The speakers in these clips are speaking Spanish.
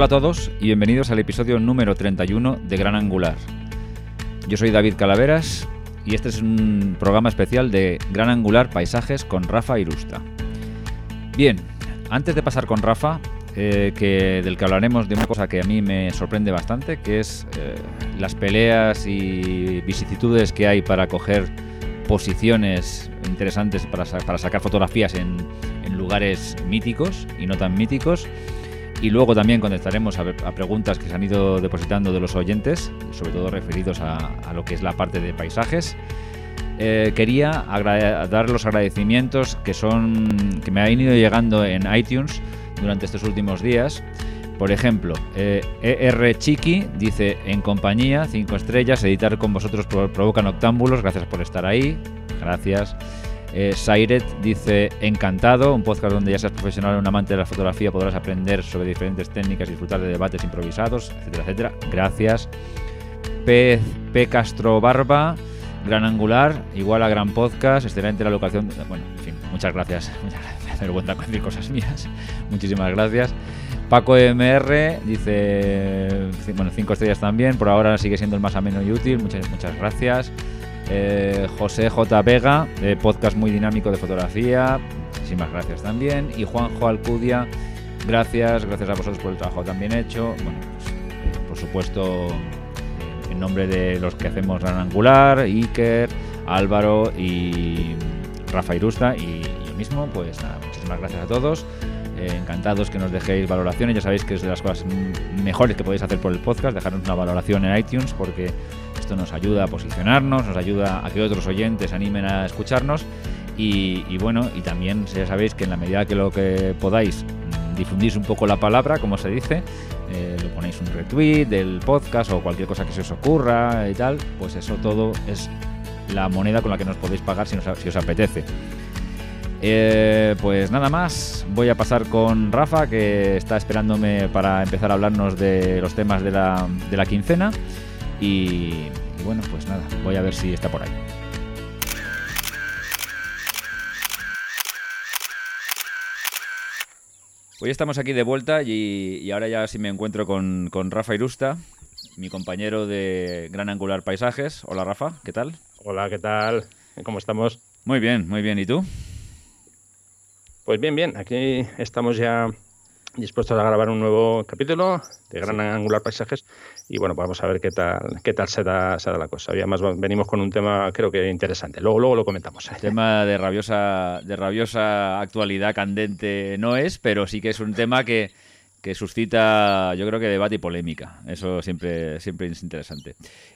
Hola a todos y bienvenidos al episodio número 31 de Gran Angular. Yo soy David Calaveras y este es un programa especial de Gran Angular Paisajes con Rafa Irusta. Bien, antes de pasar con Rafa, eh, que, del que hablaremos de una cosa que a mí me sorprende bastante, que es eh, las peleas y vicisitudes que hay para coger posiciones interesantes para, sacar fotografías en lugares míticos y no tan míticos. Y luego también contestaremos a, preguntas que se han ido depositando de los oyentes, sobre todo referidos a, lo que es la parte de paisajes. Eh, quería dar los agradecimientos que son que me han ido llegando en iTunes durante estos últimos días. Por ejemplo, eh, ER Chiqui dice en compañía, 5 estrellas, editar con vosotros provoca noctámbulos, gracias por estar ahí, gracias. Eh, Sairet dice encantado, un podcast donde ya seas profesional o un amante de la fotografía podrás aprender sobre diferentes técnicas y disfrutar de debates improvisados, etcétera, etcétera. Gracias. P, P Castro Barba, Gran Angular, igual a Gran Podcast, excelente la locación. Bueno, en fin, muchas gracias. Muchas gracias. Me vergüenza decir cosas mías. Muchísimas gracias. Paco MR dice, bueno, cinco estrellas también. Por ahora sigue siendo el más ameno y útil. Muchas, muchas gracias. Eh, José J. Vega, podcast muy dinámico de fotografía, muchísimas gracias también. Y Juanjo Alcudia, gracias, gracias a vosotros por el trabajo también hecho. Bueno, pues, eh, por supuesto, en nombre de los que hacemos Gran Angular, Iker, Álvaro y Rafa Irusta y yo mismo, pues nada, muchísimas gracias a todos. Eh, encantados que nos dejéis valoraciones. Ya sabéis que es de las cosas mejores que podéis hacer por el podcast, dejarnos una valoración en iTunes porque nos ayuda a posicionarnos, nos ayuda a que otros oyentes animen a escucharnos y, bueno, y también ya sabéis que en la medida que lo que podáis mm, difundís un poco la palabra, como se dice, eh, le ponéis un retweet del podcast o cualquier cosa que se os ocurra y tal, pues eso todo es la moneda con la que nos podéis pagar si, os apetece. Eh, pues nada más, voy a pasar con Rafa, que está esperándome para empezar a hablarnos de los temas de la quincena. Y, bueno, pues nada, voy a ver si está por ahí. Hoy estamos aquí de vuelta y, ahora ya sí me encuentro con, con, Rafa Irusta, mi compañero de Gran Angular Paisajes. Hola Rafa, ¿qué tal? Hola, ¿qué tal? ¿Cómo estamos? Muy bien, muy bien. ¿Y tú? Pues bien, bien. Aquí estamos ya dispuestos a grabar un nuevo capítulo de Gran Angular Paisajes y bueno, pues vamos a ver qué tal qué tal se da, se da la cosa. Además venimos con un tema creo que interesante. Luego luego lo comentamos. Tema de rabiosa de rabiosa actualidad candente no es, pero sí que es un tema que, que suscita yo creo que debate y polémica. Eso siempre siempre es interesante.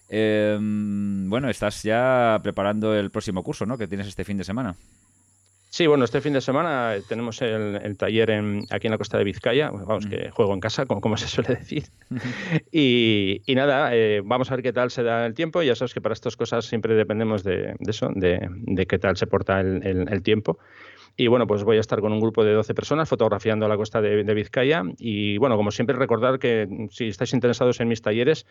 Em, bueno, estás ya preparando el próximo curso, ¿no? Que tienes este fin de semana. Sí, bueno, este fin de semana tenemos el, taller en, aquí en la costa de Vizcaya, vamos, que juego en casa, como, se suele decir. y, nada, eh, vamos a ver qué tal se da el tiempo. Ya sabes que para estas cosas siempre dependemos de, eso, de, qué tal se porta el, tiempo. Y bueno, pues voy a estar con un grupo de 12 personas fotografiando la costa de, Vizcaya. Y bueno, como siempre, recordar que si estáis interesados en mis talleres,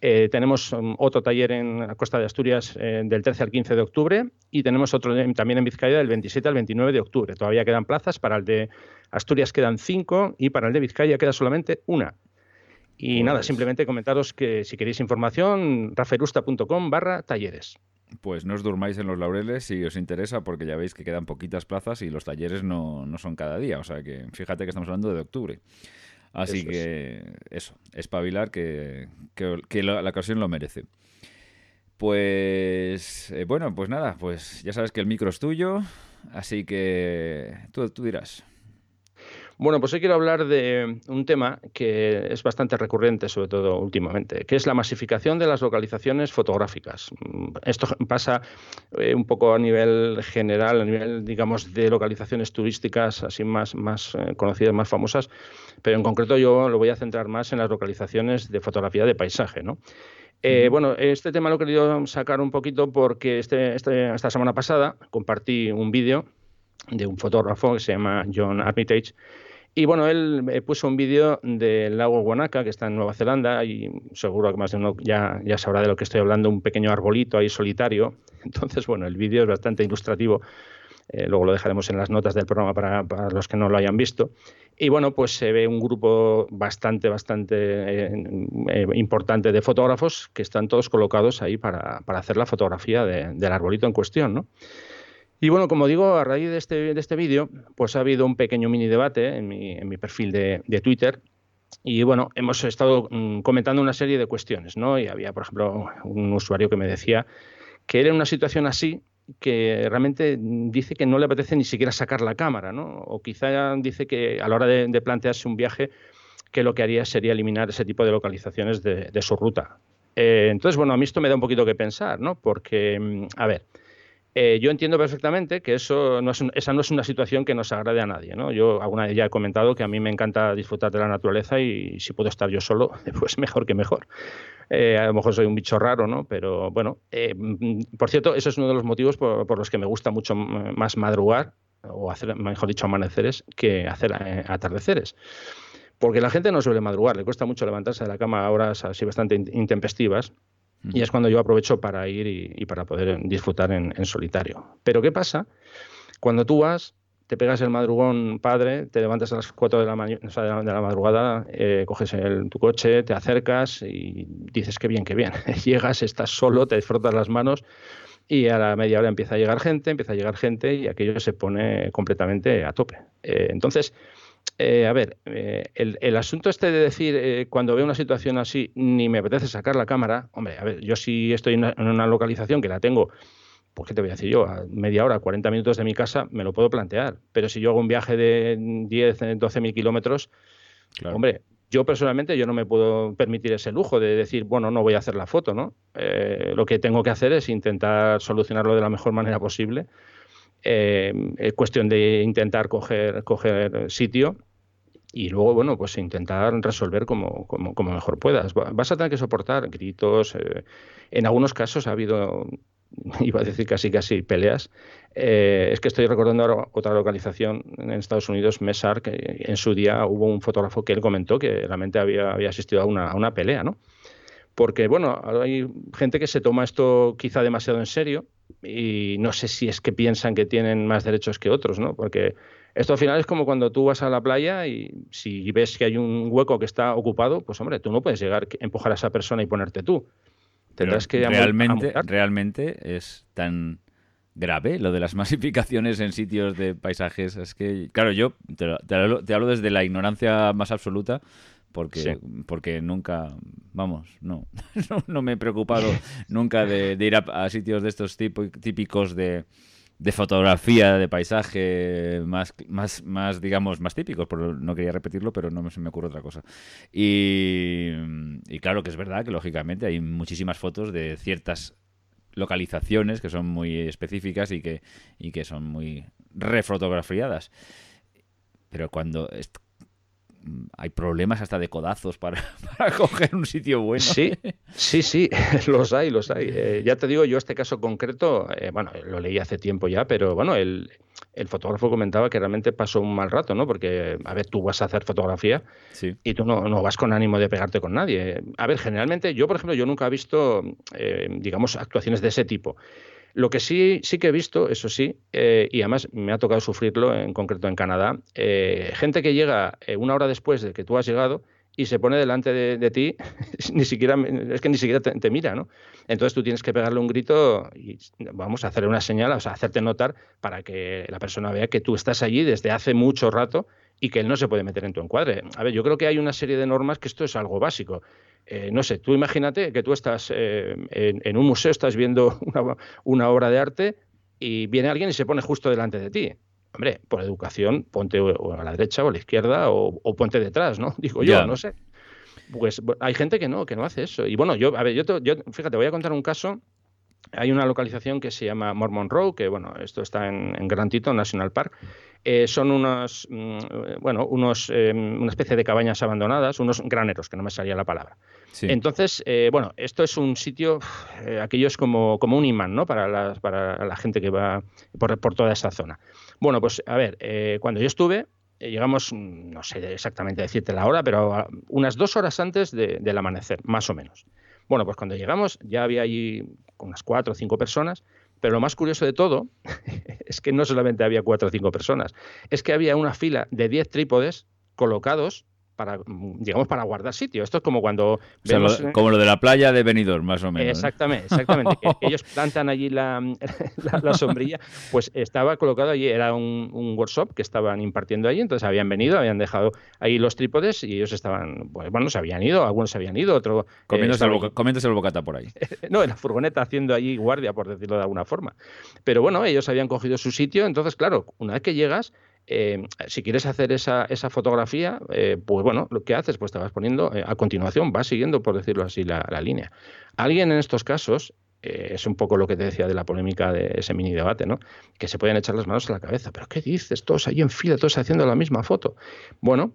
eh, tenemos um, otro taller en la costa de Asturias eh, del 13 al 15 de octubre y tenemos otro también en Vizcaya del 27 al 29 de octubre. Todavía quedan plazas, para el de Asturias quedan cinco y para el de Vizcaya queda solamente una. Y nada, pues simplemente comentaros que si queréis información, raferusta.com barra talleres. Pues no os durmáis en los laureles si os interesa, porque ya veis que quedan poquitas plazas y los talleres no, no son cada día. O sea que fíjate que estamos hablando de octubre. Así que eso, espabilar que, que, la, ocasión lo merece. Pues eh, bueno, pues nada, pues ya sabes que el micro es tuyo, así que tú, tú dirás. Bueno, pues hoy quiero hablar de un tema que es bastante recurrente, sobre todo últimamente, que es la masificación de las localizaciones fotográficas. Esto pasa eh, un poco a nivel general, a nivel, digamos, de localizaciones turísticas así más, más eh, conocidas, más famosas, pero en concreto yo lo voy a centrar más en las localizaciones de fotografía de paisaje, ¿no? Eh, bueno, este tema lo he querido sacar un poquito porque este, este, esta semana pasada compartí un vídeo de un fotógrafo que se llama John Armitage y bueno, él eh, puso un vídeo del lago Wanaka, que está en Nueva Zelanda, y seguro que más de uno ya, ya sabrá de lo que estoy hablando, un pequeño arbolito ahí solitario. Entonces, bueno, el vídeo es bastante ilustrativo. Eh, luego lo dejaremos en las notas del programa para, los que no lo hayan visto. Y bueno, pues se ve un grupo bastante, bastante eh, importante de fotógrafos que están todos colocados ahí para, hacer la fotografía del arbolito en cuestión, ¿no? Y bueno, como digo, a raíz de este, de este vídeo, pues ha habido un pequeño mini debate en mi, en mi perfil de, de Twitter y bueno, hemos estado mm, comentando una serie de cuestiones, ¿no? Y había, por ejemplo, un usuario que me decía que era en una situación así que realmente dice que no le apetece ni siquiera sacar la cámara, ¿no? O quizá dice que a la hora de, plantearse un viaje, que lo que haría sería eliminar ese tipo de localizaciones de, su ruta. Eh, entonces, bueno, a mí esto me da un poquito que pensar, ¿no? Porque, mm, a ver, eh, yo entiendo perfectamente que eso no es esa no es una situación que nos agrade a nadie. Yo alguna vez ya he comentado que a mí me encanta disfrutar de la naturaleza y si puedo estar yo solo, pues mejor que mejor. Eh, a lo mejor soy un bicho raro, ¿no? Pero bueno, eh, mm, por cierto, eso es uno de los motivos por, los que me gusta mucho más madrugar, o hacer, mejor dicho, amaneceres, que hacer atardeceres. Porque la gente no suele madrugar, le cuesta mucho levantarse de la cama a horas así bastante intempestivas. Y es cuando yo aprovecho para ir y, para poder disfrutar en, solitario. Pero ¿qué pasa? Cuando tú vas, te pegas el madrugón padre, te levantas a las 4 de la, de la, madrugada, eh, coges tu coche, te acercas y dices que bien, que bien. Llegas, estás solo, te frotas las manos y a la media hora empieza a llegar gente, empieza a llegar gente y aquello se pone completamente a tope. Eh, entonces, eh, a ver, eh, el, asunto este de decir eh, cuando veo una situación así ni me apetece sacar la cámara, hombre, a ver, yo si estoy en una, localización que la tengo, pues qué te voy a decir yo, a media hora, 40 minutos de mi casa, me lo puedo plantear. Pero si yo hago un viaje de 10, 12 mil kilómetros, hombre, yo personalmente yo no me puedo permitir ese lujo de decir, bueno, no voy a hacer la foto, ¿no? lo que tengo que hacer es intentar solucionarlo de la mejor manera posible eh, es cuestión de intentar coger, coger sitio y luego, bueno, pues intentar resolver como, como, mejor puedas. Vas a tener que soportar gritos. Eh, en algunos casos ha habido, iba a decir casi casi peleas. Eh, es que estoy recordando ahora otra localización en Estados Unidos, Mesar, que en su día hubo un fotógrafo que él comentó que realmente había, había asistido a una, a una pelea, ¿no? Porque, bueno, hay gente que se toma esto quizá demasiado en serio y no sé si es que piensan que tienen más derechos que otros, ¿no? Porque esto al final es como cuando tú vas a la playa y si ves que hay un hueco que está ocupado, pues hombre, tú no puedes llegar, a empujar a esa persona y ponerte tú. Tendrás que realmente, realmente es tan grave lo de las masificaciones en sitios de paisajes. Es que, claro, yo te hablo desde la ignorancia más absoluta porque, porque nunca, vamos, no, no, me he preocupado nunca de, ir a, sitios de estos típicos de, de fotografía, de paisaje, más, más, más, digamos, más típicos, no quería repetirlo, pero no se me ocurre otra cosa. Y, y claro que es verdad que, lógicamente, hay muchísimas fotos de ciertas localizaciones que son muy específicas y que, y que son muy refotografiadas. Pero cuando hay problemas hasta de codazos para, coger un sitio bueno. Sí, sí, sí, los hay, los hay. Eh, ya te digo, yo este caso concreto, eh, bueno, lo leí hace tiempo ya, pero bueno, el, fotógrafo comentaba que realmente pasó un mal rato, ¿no? Porque, a ver, tú vas a hacer fotografía y tú no, no, vas con ánimo de pegarte con nadie. A ver, generalmente, yo, por ejemplo, yo nunca he visto, eh, digamos, actuaciones de ese tipo. Lo que sí, sí que he visto, eso sí, eh, y además me ha tocado sufrirlo en concreto en Canadá, eh, gente que llega eh, una hora después de que tú has llegado y se pone delante de, ti, ni siquiera, es que ni siquiera te, mira, ¿no? Entonces tú tienes que pegarle un grito y vamos a hacerle una señal, o sea, hacerte notar para que la persona vea que tú estás allí desde hace mucho rato y que él no se puede meter en tu encuadre. A ver, yo creo que hay una serie de normas que esto es algo básico. Eh, no sé, tú imagínate que tú estás eh, en, un museo, estás viendo una, obra de arte y viene alguien y se pone justo delante de ti. Hombre, por educación, ponte a la derecha o a la izquierda o, ponte detrás, ¿no? Digo yo, no sé. Pues hay gente que no, que no hace eso. Y bueno, yo, a ver, yo, yo fíjate, voy a contar un caso hay una localización que se llama Mormon Row, que bueno, esto está en, en Grand Teton National Park. Eh, son unos, mm, bueno, unos, eh, una especie de cabañas abandonadas, unos graneros, que no me salía la palabra. Entonces, eh, bueno, esto es un sitio, aquello es como, como un imán, ¿no? Para la, para la gente que va por, por toda esa zona. Bueno, pues a ver, cuando yo estuve, llegamos, no sé exactamente decirte la hora, pero unas dos horas antes del amanecer, más o menos. Bueno, pues cuando llegamos ya había allí unas cuatro o cinco personas, pero lo más curioso de todo es que no solamente había cuatro o cinco personas, es que había una fila de diez trípodes colocados para, digamos, para guardar sitio. Esto es como cuando... como lo de la playa de Benidorm, más o menos. Exactamente, exactamente. que, ellos plantan allí la, la, sombrilla, pues estaba colocado allí, era un, workshop que estaban impartiendo allí, entonces habían venido, habían dejado ahí los trípodes y ellos estaban, pues, bueno, se habían ido, algunos se habían ido, otro... Eh, comiéndose, el, bocata por ahí. no, en la furgoneta haciendo allí guardia, por decirlo de alguna forma. Pero bueno, ellos habían cogido su sitio, entonces, claro, una vez que llegas, eh, si quieres hacer esa, esa fotografía, eh, pues bueno, lo que haces, pues te vas poniendo eh, a continuación, vas siguiendo, por decirlo así, la, línea. Alguien en estos casos, es un poco lo que te decía de la polémica de ese mini debate, ¿no? Que se pueden echar las manos a la cabeza. ¿Pero qué dices? Todos ahí en fila, todos haciendo la misma foto. Bueno,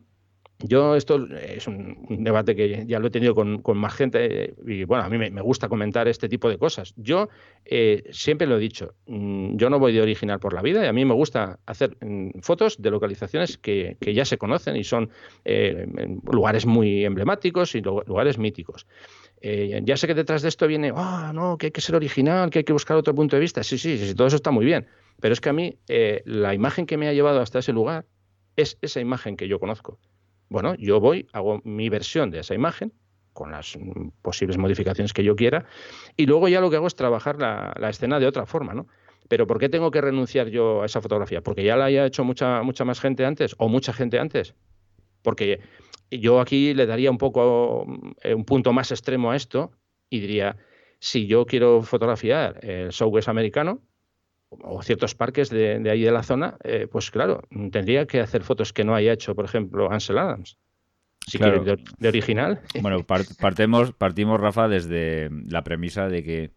yo esto es un, debate que ya lo he tenido con, más gente y bueno, a mí me, gusta comentar este tipo de cosas. Yo eh, siempre lo he dicho, mm, yo no voy de original por la vida y a mí me gusta hacer mm, fotos de localizaciones que, ya se conocen y son eh, lugares muy emblemáticos y lugares míticos. Eh, ya sé que detrás de esto viene, ah, no, que hay que ser original, que hay que buscar otro punto de vista. Sí, sí, sí, todo eso está muy bien. Pero es que a mí la imagen que me ha llevado hasta ese lugar es esa imagen que yo conozco. Bueno, yo voy, hago mi versión de esa imagen con las posibles modificaciones que yo quiera y luego ya lo que hago es trabajar la, escena de otra forma, ¿no? Pero ¿por qué tengo que renunciar yo a esa fotografía? ¿Porque ya la haya hecho mucha, mucha más gente antes o mucha gente antes? Porque yo aquí le daría un poco eh, un punto más extremo a esto y diría, si yo quiero fotografiar el Southwest americano, o ciertos parques de, de ahí de la zona, eh, pues claro, tendría que hacer fotos que no haya hecho, por ejemplo, Ansel Adams. Si claro. de, original. Bueno, partemos, partimos, Rafa, desde la premisa de que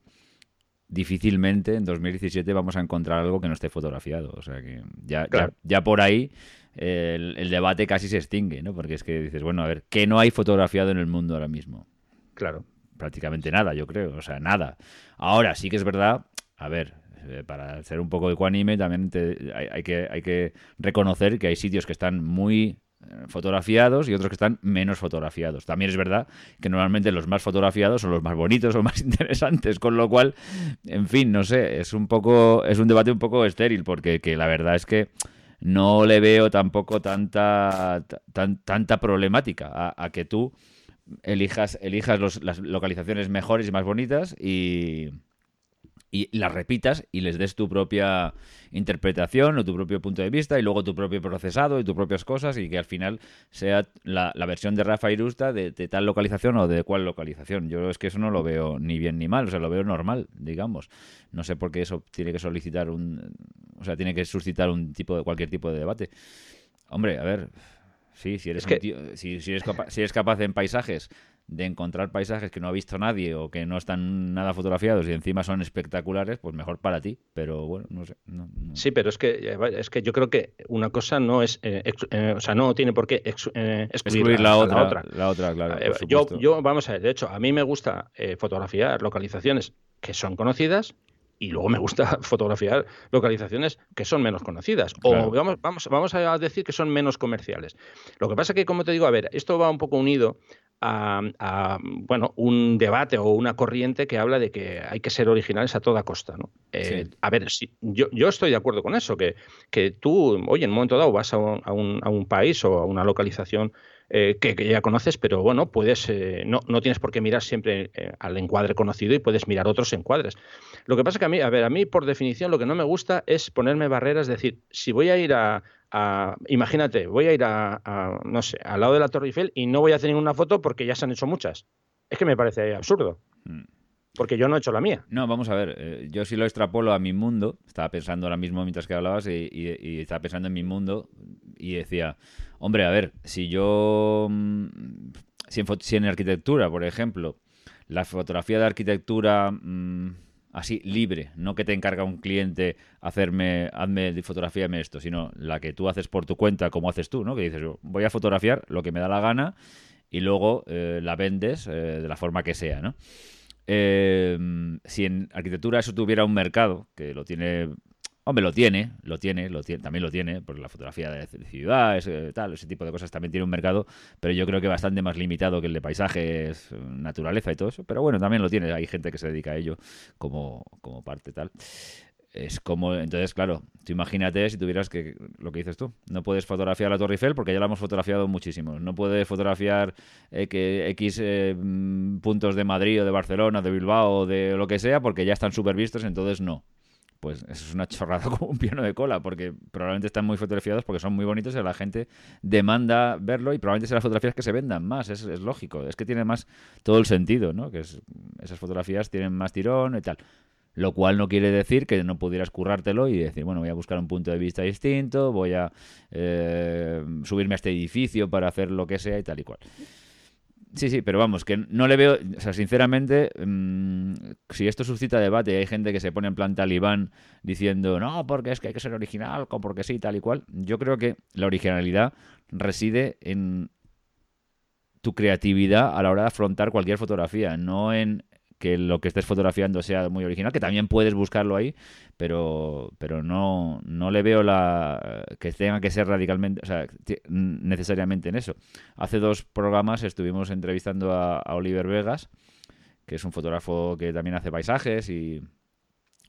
difícilmente en 2017 vamos a encontrar algo que no esté fotografiado. O sea que ya, ya, por ahí el, el, debate casi se extingue, ¿no? Porque es que dices, bueno, a ver, ¿qué no hay fotografiado en el mundo ahora mismo? Claro. Prácticamente nada, yo creo. O sea, nada. Ahora sí que es verdad, a ver, eh, para ser un poco ecuánime, también hay, que, hay que reconocer que hay sitios que están muy eh, fotografiados y otros que están menos fotografiados. También es verdad que normalmente los más fotografiados son los más bonitos o más interesantes, con lo cual, en fin, no sé, es un poco, es un debate un poco estéril, porque que la verdad es que no le veo tampoco tanta, tanta problemática a, que tú elijas, elijas las localizaciones mejores y más bonitas y, y las repitas y les des tu propia interpretación o tu propio punto de vista y luego tu propio procesado y tus propias cosas y que al final sea la, versión de Rafa Irusta de, de, tal localización o de cuál localización. Yo es que eso no lo veo ni bien ni mal, o sea, lo veo normal, digamos. No sé por qué eso tiene que solicitar un... O sea, tiene que suscitar un tipo de cualquier tipo de debate. Hombre, a ver, sí, si eres, si, si, eres si eres capaz en paisajes de encontrar paisajes que no ha visto nadie o que no están nada fotografiados y encima son espectaculares, pues mejor para ti. Pero bueno, no sé. Sí, pero es que eh, es que yo creo que una cosa no es, eh, eh, o sea, no tiene por qué excluir, la, otra, la, otra. claro. yo, yo, vamos a ver, de hecho, a mí me gusta fotografiar localizaciones que son conocidas y luego me gusta fotografiar localizaciones que son menos conocidas o vamos, vamos, vamos a decir que son menos comerciales. Lo que pasa que, como te digo, a ver, esto va un poco unido a, bueno, un debate o una corriente que habla de que hay que ser originales a toda costa. ¿no? Eh, a ver, si, yo, yo, estoy de acuerdo con eso, que, que tú, oye, en un momento dado vas a un, a un, a un país o a una localización eh, que, ya conoces, pero bueno, puedes, eh, no, no, tienes por qué mirar siempre al encuadre conocido y puedes mirar otros encuadres. Lo que pasa que a mí, a ver, a mí por definición lo que no me gusta es ponerme barreras, es decir, si voy a ir a, imagínate, voy a ir a, no sé, al lado de la Torre Eiffel y no voy a hacer ninguna foto porque ya se han hecho muchas. Es que me parece absurdo. Mm. Porque yo no he hecho la mía. No, vamos a ver. Eh, yo si lo extrapolo a mi mundo, estaba pensando ahora mismo mientras que hablabas y, estaba pensando en mi mundo y decía, hombre, a ver, si yo, mm, si en, si en arquitectura, por ejemplo, la fotografía de arquitectura mm, así libre, no que te encarga un cliente hacerme, hazme, fotografíame esto, sino la que tú haces por tu cuenta, como haces tú, ¿no? Que dices, voy a fotografiar lo que me da la gana y luego eh, la vendes eh, de la forma que sea, ¿no? Eh, si en arquitectura eso tuviera un mercado, que lo tiene Hombre, lo tiene, lo tiene, lo tiene, también lo tiene, por la fotografía de ciudad, ese, tal, ese tipo de cosas también tiene un mercado, pero yo creo que bastante más limitado que el de paisajes, naturaleza y todo eso. Pero bueno, también lo tiene, hay gente que se dedica a ello como, como parte tal. es como, entonces, claro, tú imagínate si tuvieras que, lo que dices tú, no puedes fotografiar la Torre Eiffel porque ya la hemos fotografiado muchísimo. No puedes fotografiar eh, que X eh, mm, puntos de Madrid o de Barcelona, de Bilbao o de lo que sea porque ya están súper vistos, entonces no. Pues es una chorrada como un piano de cola, porque probablemente están muy fotografiados porque son muy bonitos y la gente demanda verlo y probablemente sean las fotografías que se vendan más, es, es lógico, es que tiene más todo el sentido, ¿no? Que esas fotografías tienen más tirón y tal. Lo cual no quiere decir que no pudieras currártelo y decir, bueno, voy a buscar un punto de vista distinto, voy a eh, subirme a este edificio para hacer lo que sea y tal y cual. Sí, sí, pero vamos, que no le veo, o sea, sinceramente, mm, si esto suscita debate y hay gente que se pone en plan talibán diciendo, no, porque es que hay que ser original, porque sí, tal y cual, yo creo que la originalidad reside en tu creatividad a la hora de afrontar cualquier fotografía, no en que lo que estés fotografiando sea muy original, que también puedes buscarlo ahí, pero, pero no, no le veo la que tenga que ser radicalmente, o sea, necesariamente en eso. Hace dos programas estuvimos entrevistando a, Oliver Vegas, que es un fotógrafo que también hace paisajes y,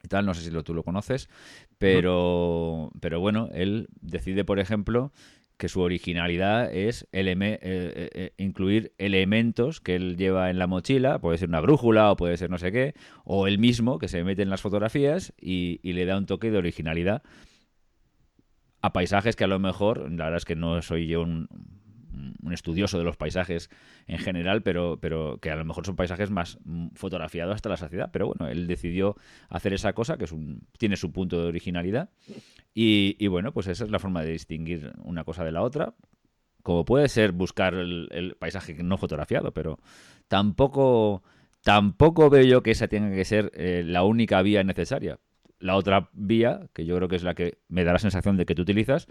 tal, no sé si lo, tú lo conoces, pero, pero bueno, él decide, por ejemplo, que su originalidad es eh, eh, eh, incluir elementos que él lleva en la mochila, puede ser una brújula o puede ser no sé qué, o él mismo que se mete en las fotografías y le da un toque de originalidad a paisajes que a lo mejor, la verdad es que no soy yo un, un estudioso de los paisajes en general, pero, pero que a lo mejor son paisajes más fotografiados hasta la saciedad. Pero bueno, él decidió hacer esa cosa, que es un, tiene su punto de originalidad. Y, bueno, pues esa es la forma de distinguir una cosa de la otra. Como puede ser buscar el, paisaje no fotografiado, pero tampoco, tampoco veo yo que esa tenga que ser eh, la única vía necesaria. La otra vía, que yo creo que es la que me da la sensación de que tú utilizas,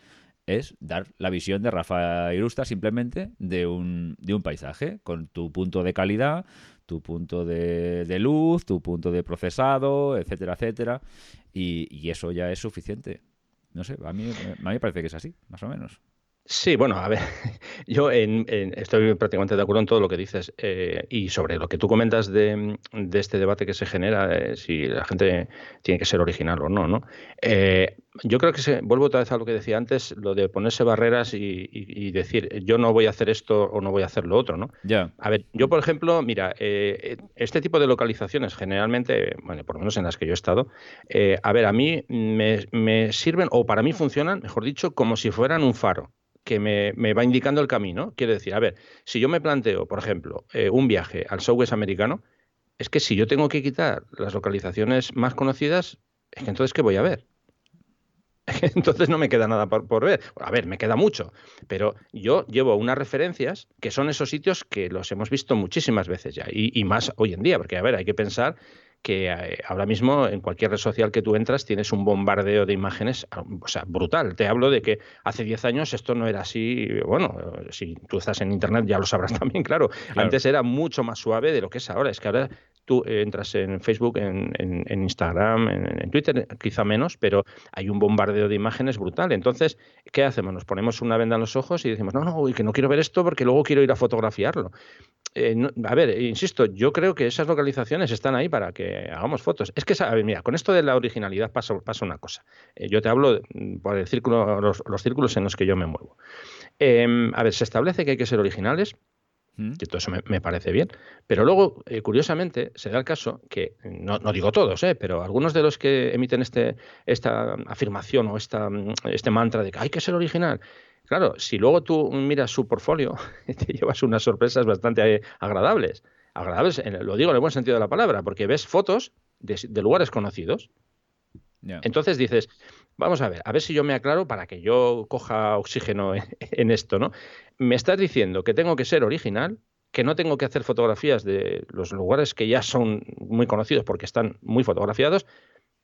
es dar la visión de Rafa Irusta simplemente de un, de un paisaje, con tu punto de calidad, tu punto de, de luz, tu punto de procesado, etcétera, etcétera. Y, y, eso ya es suficiente. No sé, a mí, a mí me parece que es así, más o menos. Sí, bueno, a ver, yo estoy prácticamente de acuerdo en todo lo que dices eh, y sobre lo que tú comentas de, este debate que se genera, eh, si la gente tiene que ser original o no, ¿no? Eh, yo creo que se, vuelvo otra vez a lo que decía antes, lo de ponerse barreras y, decir yo no voy a hacer esto o no voy a hacer lo otro, ¿no? Ya. A ver, yo por ejemplo, mira, este tipo de localizaciones generalmente, bueno, por lo menos en las que yo he estado, a ver, a mí me sirven o para mí funcionan, mejor dicho, como si fueran un faro que me, va indicando el camino. Quiere decir, a ver, si yo me planteo, por ejemplo, eh, un viaje al Southwest americano, es que si yo tengo que quitar las localizaciones más conocidas, es que entonces, ¿qué voy a ver? entonces no me queda nada por, ver. A ver, me queda mucho, pero yo llevo unas referencias que son esos sitios que los hemos visto muchísimas veces ya, y, y más hoy en día, porque, a ver, hay que pensar que eh, ahora mismo en cualquier red social que tú entras tienes un bombardeo de imágenes, ah, o sea, brutal. Te hablo de que hace 10 años esto no era así, bueno, si tú estás en Internet ya lo sabrás también, claro. Antes era mucho más suave de lo que es ahora. Es que ahora tú entras en Facebook, en, Instagram, en, Twitter, quizá menos, pero hay un bombardeo de imágenes brutal. Entonces, ¿qué hacemos? Nos ponemos una venda en los ojos y decimos, no, no, que no quiero ver esto porque luego quiero ir a fotografiarlo. Eh, a ver, insisto, yo creo que esas localizaciones están ahí para que hagamos fotos. Es que, a ver, mira, con esto de la originalidad pasa, una cosa. Eh, yo te hablo mm, por el círculo, los, círculos en los que yo me muevo. Em, a ver, se establece que hay que ser originales. Que todo eso me, parece bien, pero luego, eh, curiosamente, se da el caso que, no, digo todos, pero algunos de los que emiten este, esta afirmación o esta, mm, este mantra de que hay que ser original, Claro, si luego tú miras su portfolio, te llevas unas sorpresas bastante agradables. Agradables, lo digo en el buen sentido de la palabra, porque ves fotos de, lugares conocidos. Entonces dices, vamos a ver, a ver si yo me aclaro para que yo coja oxígeno en, esto, ¿no? Me estás diciendo que tengo que ser original, que no tengo que hacer fotografías de los lugares que ya son muy conocidos porque están muy fotografiados,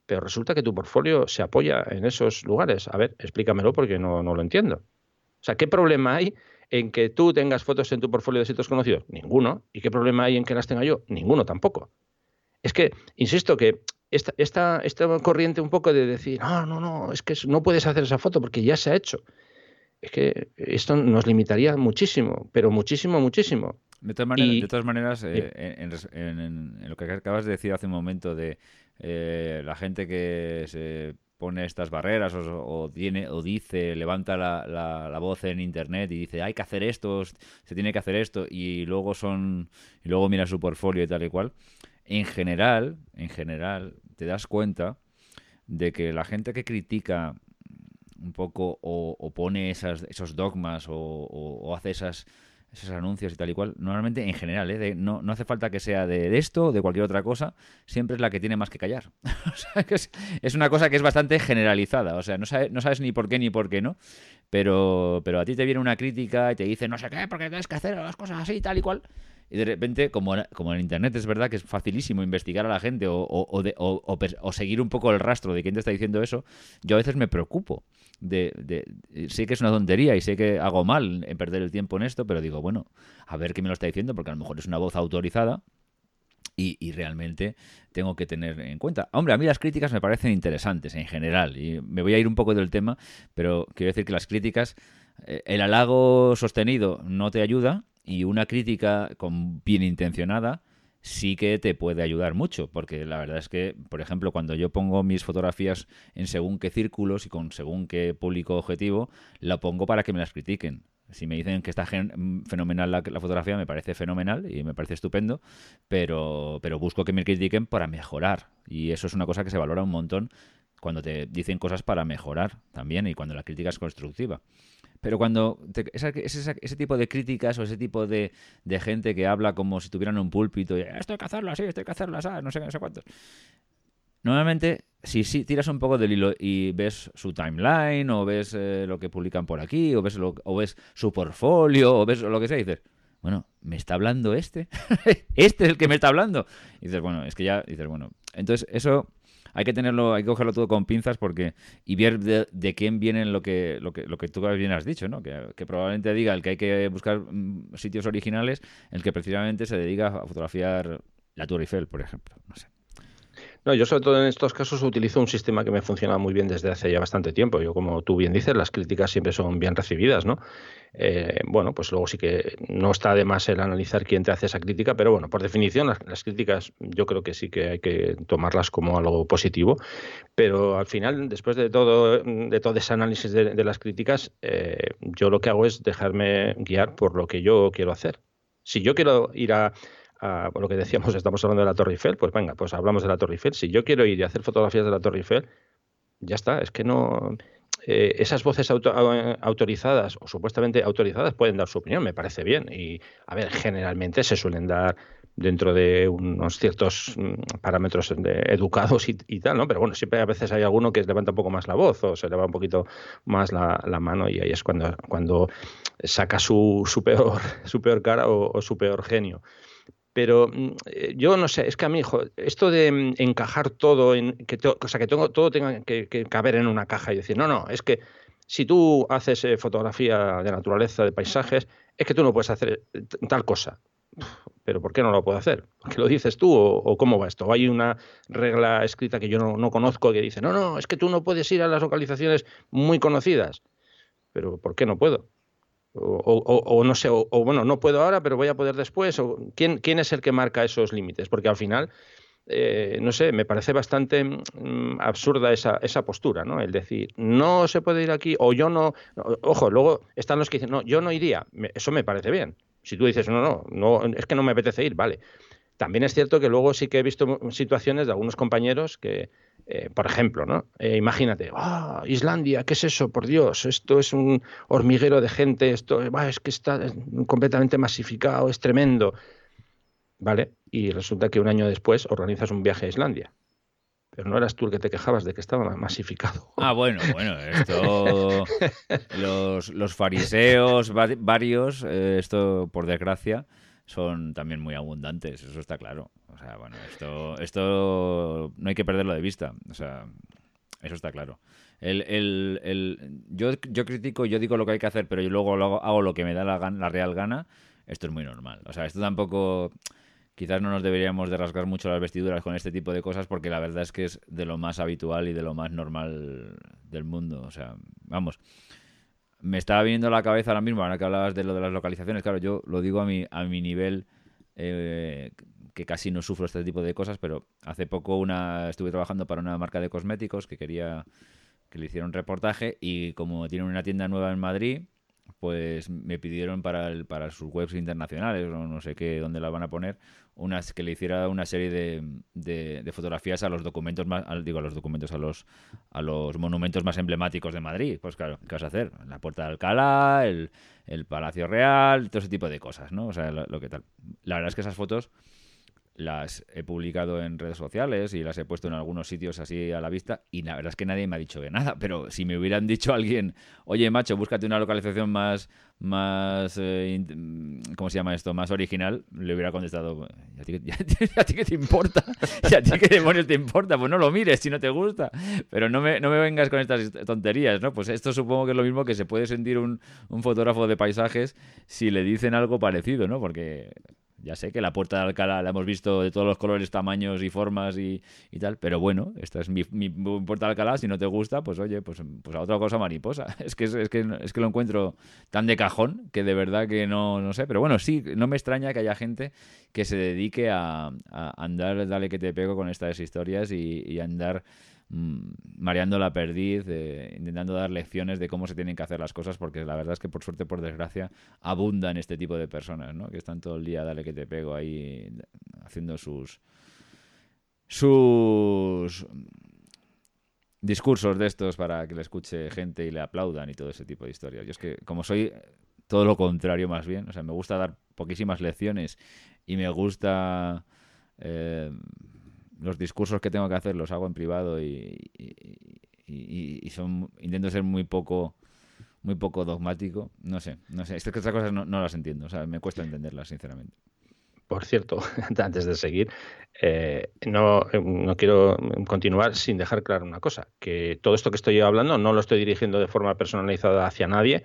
pero resulta que tu portfolio se apoya en esos lugares. A ver, explícamelo porque no, no lo entiendo. O sea, ¿qué problema hay en que tú tengas fotos en tu portfolio de sitios conocidos? Ninguno. ¿Y qué problema hay en que las tenga yo? Ninguno tampoco. Es que, insisto, que esta, esta, esta corriente un poco de decir, no, no, no, es que no puedes hacer esa foto porque ya se ha hecho. Es que esto nos limitaría muchísimo, pero muchísimo, muchísimo. De todas maneras, eh, en, lo que acabas de decir hace un momento de eh, la gente que se pone estas barreras o, tiene o dice, levanta la, la, voz en internet y dice hay que hacer esto, se tiene que hacer esto y luego son y luego mira su portfolio y tal y cual. En general, en general, te das cuenta de que la gente que critica un poco o, pone esas, esos dogmas o hace esas esos anuncios y tal y cual, normalmente en general, ¿eh? no, no, hace falta que sea de, esto o de cualquier otra cosa, siempre es la que tiene más que callar. o sea, que es, una cosa que es bastante generalizada, o sea, no, no sabes ni por qué ni por qué no, pero, pero a ti te viene una crítica y te dice no sé qué, porque tienes que hacer las cosas así y tal y cual. Y de repente, como, como en Internet es verdad que es facilísimo investigar a la gente o, o, o, seguir un poco el rastro de quién te está diciendo eso, yo a veces me preocupo. De, de, sé que es una tontería y sé que hago mal en perder el tiempo en esto, pero digo, bueno, a ver qué me lo está diciendo, porque a lo mejor es una voz autorizada y, y, realmente tengo que tener en cuenta. Hombre, a mí las críticas me parecen interesantes en general y me voy a ir un poco del tema, pero quiero decir que las críticas, eh, el halago sostenido no te ayuda y una crítica con bien intencionada sí que te puede ayudar mucho, porque la verdad es que, por ejemplo, cuando yo pongo mis fotografías en según qué círculos y con según qué público objetivo, la pongo para que me las critiquen. Si me dicen que está fenomenal la, fotografía, me parece fenomenal y me parece estupendo, pero, pero busco que me critiquen para mejorar. Y eso es una cosa que se valora un montón cuando te dicen cosas para mejorar también y cuando la crítica es constructiva. Pero cuando ese, tipo de críticas o ese tipo de, gente que habla como si tuvieran un púlpito y esto hay que hacerlo así, esto hay que hacerlo así, no sé, no sé cuántos. Normalmente, si, si tiras un poco del hilo y ves su timeline, o ves eh, lo que publican por aquí, o ves, o ves su portfolio, o ves lo que sea, y dices, bueno, ¿me está hablando este? ¿Este es el que me está hablando? Y dices, bueno, es que ya, dices, bueno, entonces eso hay que tenerlo, hay que cogerlo todo con pinzas porque y ver de, quién viene lo que, lo que, lo que tú bien has dicho, ¿no? Que, probablemente diga el que hay que buscar mm, sitios originales, el que precisamente se dedica a fotografiar la Tour Eiffel, por ejemplo. No sé. No, yo sobre todo en estos casos utilizo un sistema que me funciona muy bien desde hace ya bastante tiempo. Yo, como tú bien dices, las críticas siempre son bien recibidas, ¿no? Eh, bueno, pues luego sí que no está de más el analizar quién te hace esa crítica, pero bueno, por definición las, críticas yo creo que sí que hay que tomarlas como algo positivo, pero al final, después de todo, de todo ese análisis de, las críticas, eh, yo lo que hago es dejarme guiar por lo que yo quiero hacer. Si yo quiero ir a lo que decíamos, estamos hablando de la Torre Eiffel, pues venga, pues hablamos de la Torre Eiffel. Si yo quiero ir y hacer fotografías de la Torre Eiffel, ya está, es que no... Eh, esas voces autorizadas o supuestamente autorizadas pueden dar su opinión, me parece bien. Y, a ver, generalmente se suelen dar dentro de unos ciertos mm, parámetros educados y, tal, ¿no? Pero bueno, siempre a veces hay alguno que levanta un poco más la voz o se le va un poquito más la, mano y ahí es cuando, cuando saca su, peor, su peor cara o su peor genio. Pero mm, eh, yo no sé, es que a mí, hijo, esto de mm, encajar todo en que, o sea, que todo tenga que, caber en una caja y decir, no, no, es que si tú haces eh, fotografía de naturaleza, de paisajes, es que tú no puedes hacer eh, tal cosa. Pero ¿por qué no lo puedo hacer? ¿Qué lo dices tú o, cómo va esto? ¿O hay una regla escrita que yo no, no conozco que dice, no, no, es que tú no puedes ir a las localizaciones muy conocidas. Pero ¿por qué no puedo? O, no sé, o, bueno, no puedo ahora, pero voy a poder después. O, ¿quién, ¿Quién es el que marca esos límites? Porque al final, eh, no sé, me parece bastante mm, absurda esa, esa postura, ¿no? El decir, no se puede ir aquí, o yo no. Ojo, luego están los que dicen, no, yo no iría. eso me parece bien. Si tú dices, no, no, no, es que no me apetece ir, vale. También es cierto que luego sí que he visto situaciones de algunos compañeros que, eh, por ejemplo, ¿no? Eh, imagínate, ah, Islandia, ¿qué es eso? Por Dios, esto es un hormiguero de gente, esto es que está completamente masificado, es tremendo. ¿Vale? Y resulta que un año después organizas un viaje a Islandia. Pero no eras tú el que te quejabas de que estaba masificado. Ah, bueno, bueno, esto. los, fariseos, varios, eh, esto por desgracia, son también muy abundantes, eso está claro. O sea, bueno, esto, esto no hay que perderlo de vista. O sea, eso está claro. El, el, el, yo, yo critico, yo digo lo que hay que hacer, pero yo luego hago, lo que me da la, la real gana. Esto es muy normal. O sea, esto tampoco quizás no nos deberíamos de rasgar mucho las vestiduras con este tipo de cosas porque la verdad es que es de lo más habitual y de lo más normal del mundo. O sea, vamos, me estaba viniendo a la cabeza ahora mismo, ahora que hablabas de lo de las localizaciones, claro, yo lo digo a mi, a mi nivel, eh, que casi no sufro este tipo de cosas, pero hace poco una estuve trabajando para una marca de cosméticos que quería que le hiciera un reportaje y como tienen una tienda nueva en Madrid, pues me pidieron para, el, para sus webs internacionales, o no sé qué, dónde la van a poner, unas que le hiciera una serie de, de, fotografías a los documentos más, digo, a los documentos, a los, a los monumentos más emblemáticos de Madrid. Pues claro, ¿qué vas a hacer? La Puerta de Alcalá, el, el Palacio Real, todo ese tipo de cosas, ¿no? O sea, lo que tal. La verdad es que esas fotos las he publicado en redes sociales y las he puesto en algunos sitios así a la vista y la verdad es que nadie me ha dicho de nada, pero si me hubieran dicho alguien, oye macho, búscate una localización más, más eh, ¿cómo se llama esto? Más original, le hubiera contestado, ¿y a ti, qué te importa? ¿Y a ti qué demonios te importa? Pues no lo mires si no te gusta, pero no me, no me vengas con estas tonterías, ¿no? Pues esto supongo que es lo mismo que se puede sentir un, un fotógrafo de paisajes si le dicen algo parecido, ¿no? Porque ya sé que la puerta de Alcalá la hemos visto de todos los colores, tamaños y formas y, tal, pero bueno, esta es mi, puerta de Alcalá, si no te gusta, pues oye, pues, pues a otra cosa mariposa. Es que, es, que, es que lo encuentro tan de cajón que de verdad que no, no sé, pero bueno, sí, no me extraña que haya gente que se dedique a, andar, dale que te pego con estas historias y, y andar mareando la perdiz, intentando dar lecciones de cómo se tienen que hacer las cosas, porque la verdad es que por suerte, por desgracia, abundan este tipo de personas, ¿no? Que están todo el día, dale que te pego ahí, haciendo sus sus discursos de estos para que le escuche gente y le aplaudan y todo ese tipo de historias. Yo es que, como soy todo lo contrario más bien, o sea, me gusta dar poquísimas lecciones y me gusta eh, los discursos que tengo que hacer los hago en privado y, son intento ser muy poco muy poco dogmático. No sé, no sé. Estas cosas no, las entiendo. O sea, me cuesta entenderlas, sinceramente. Por cierto, antes de seguir, eh, no, no, quiero continuar sin dejar claro una cosa, que todo esto que estoy hablando no lo estoy dirigiendo de forma personalizada hacia nadie,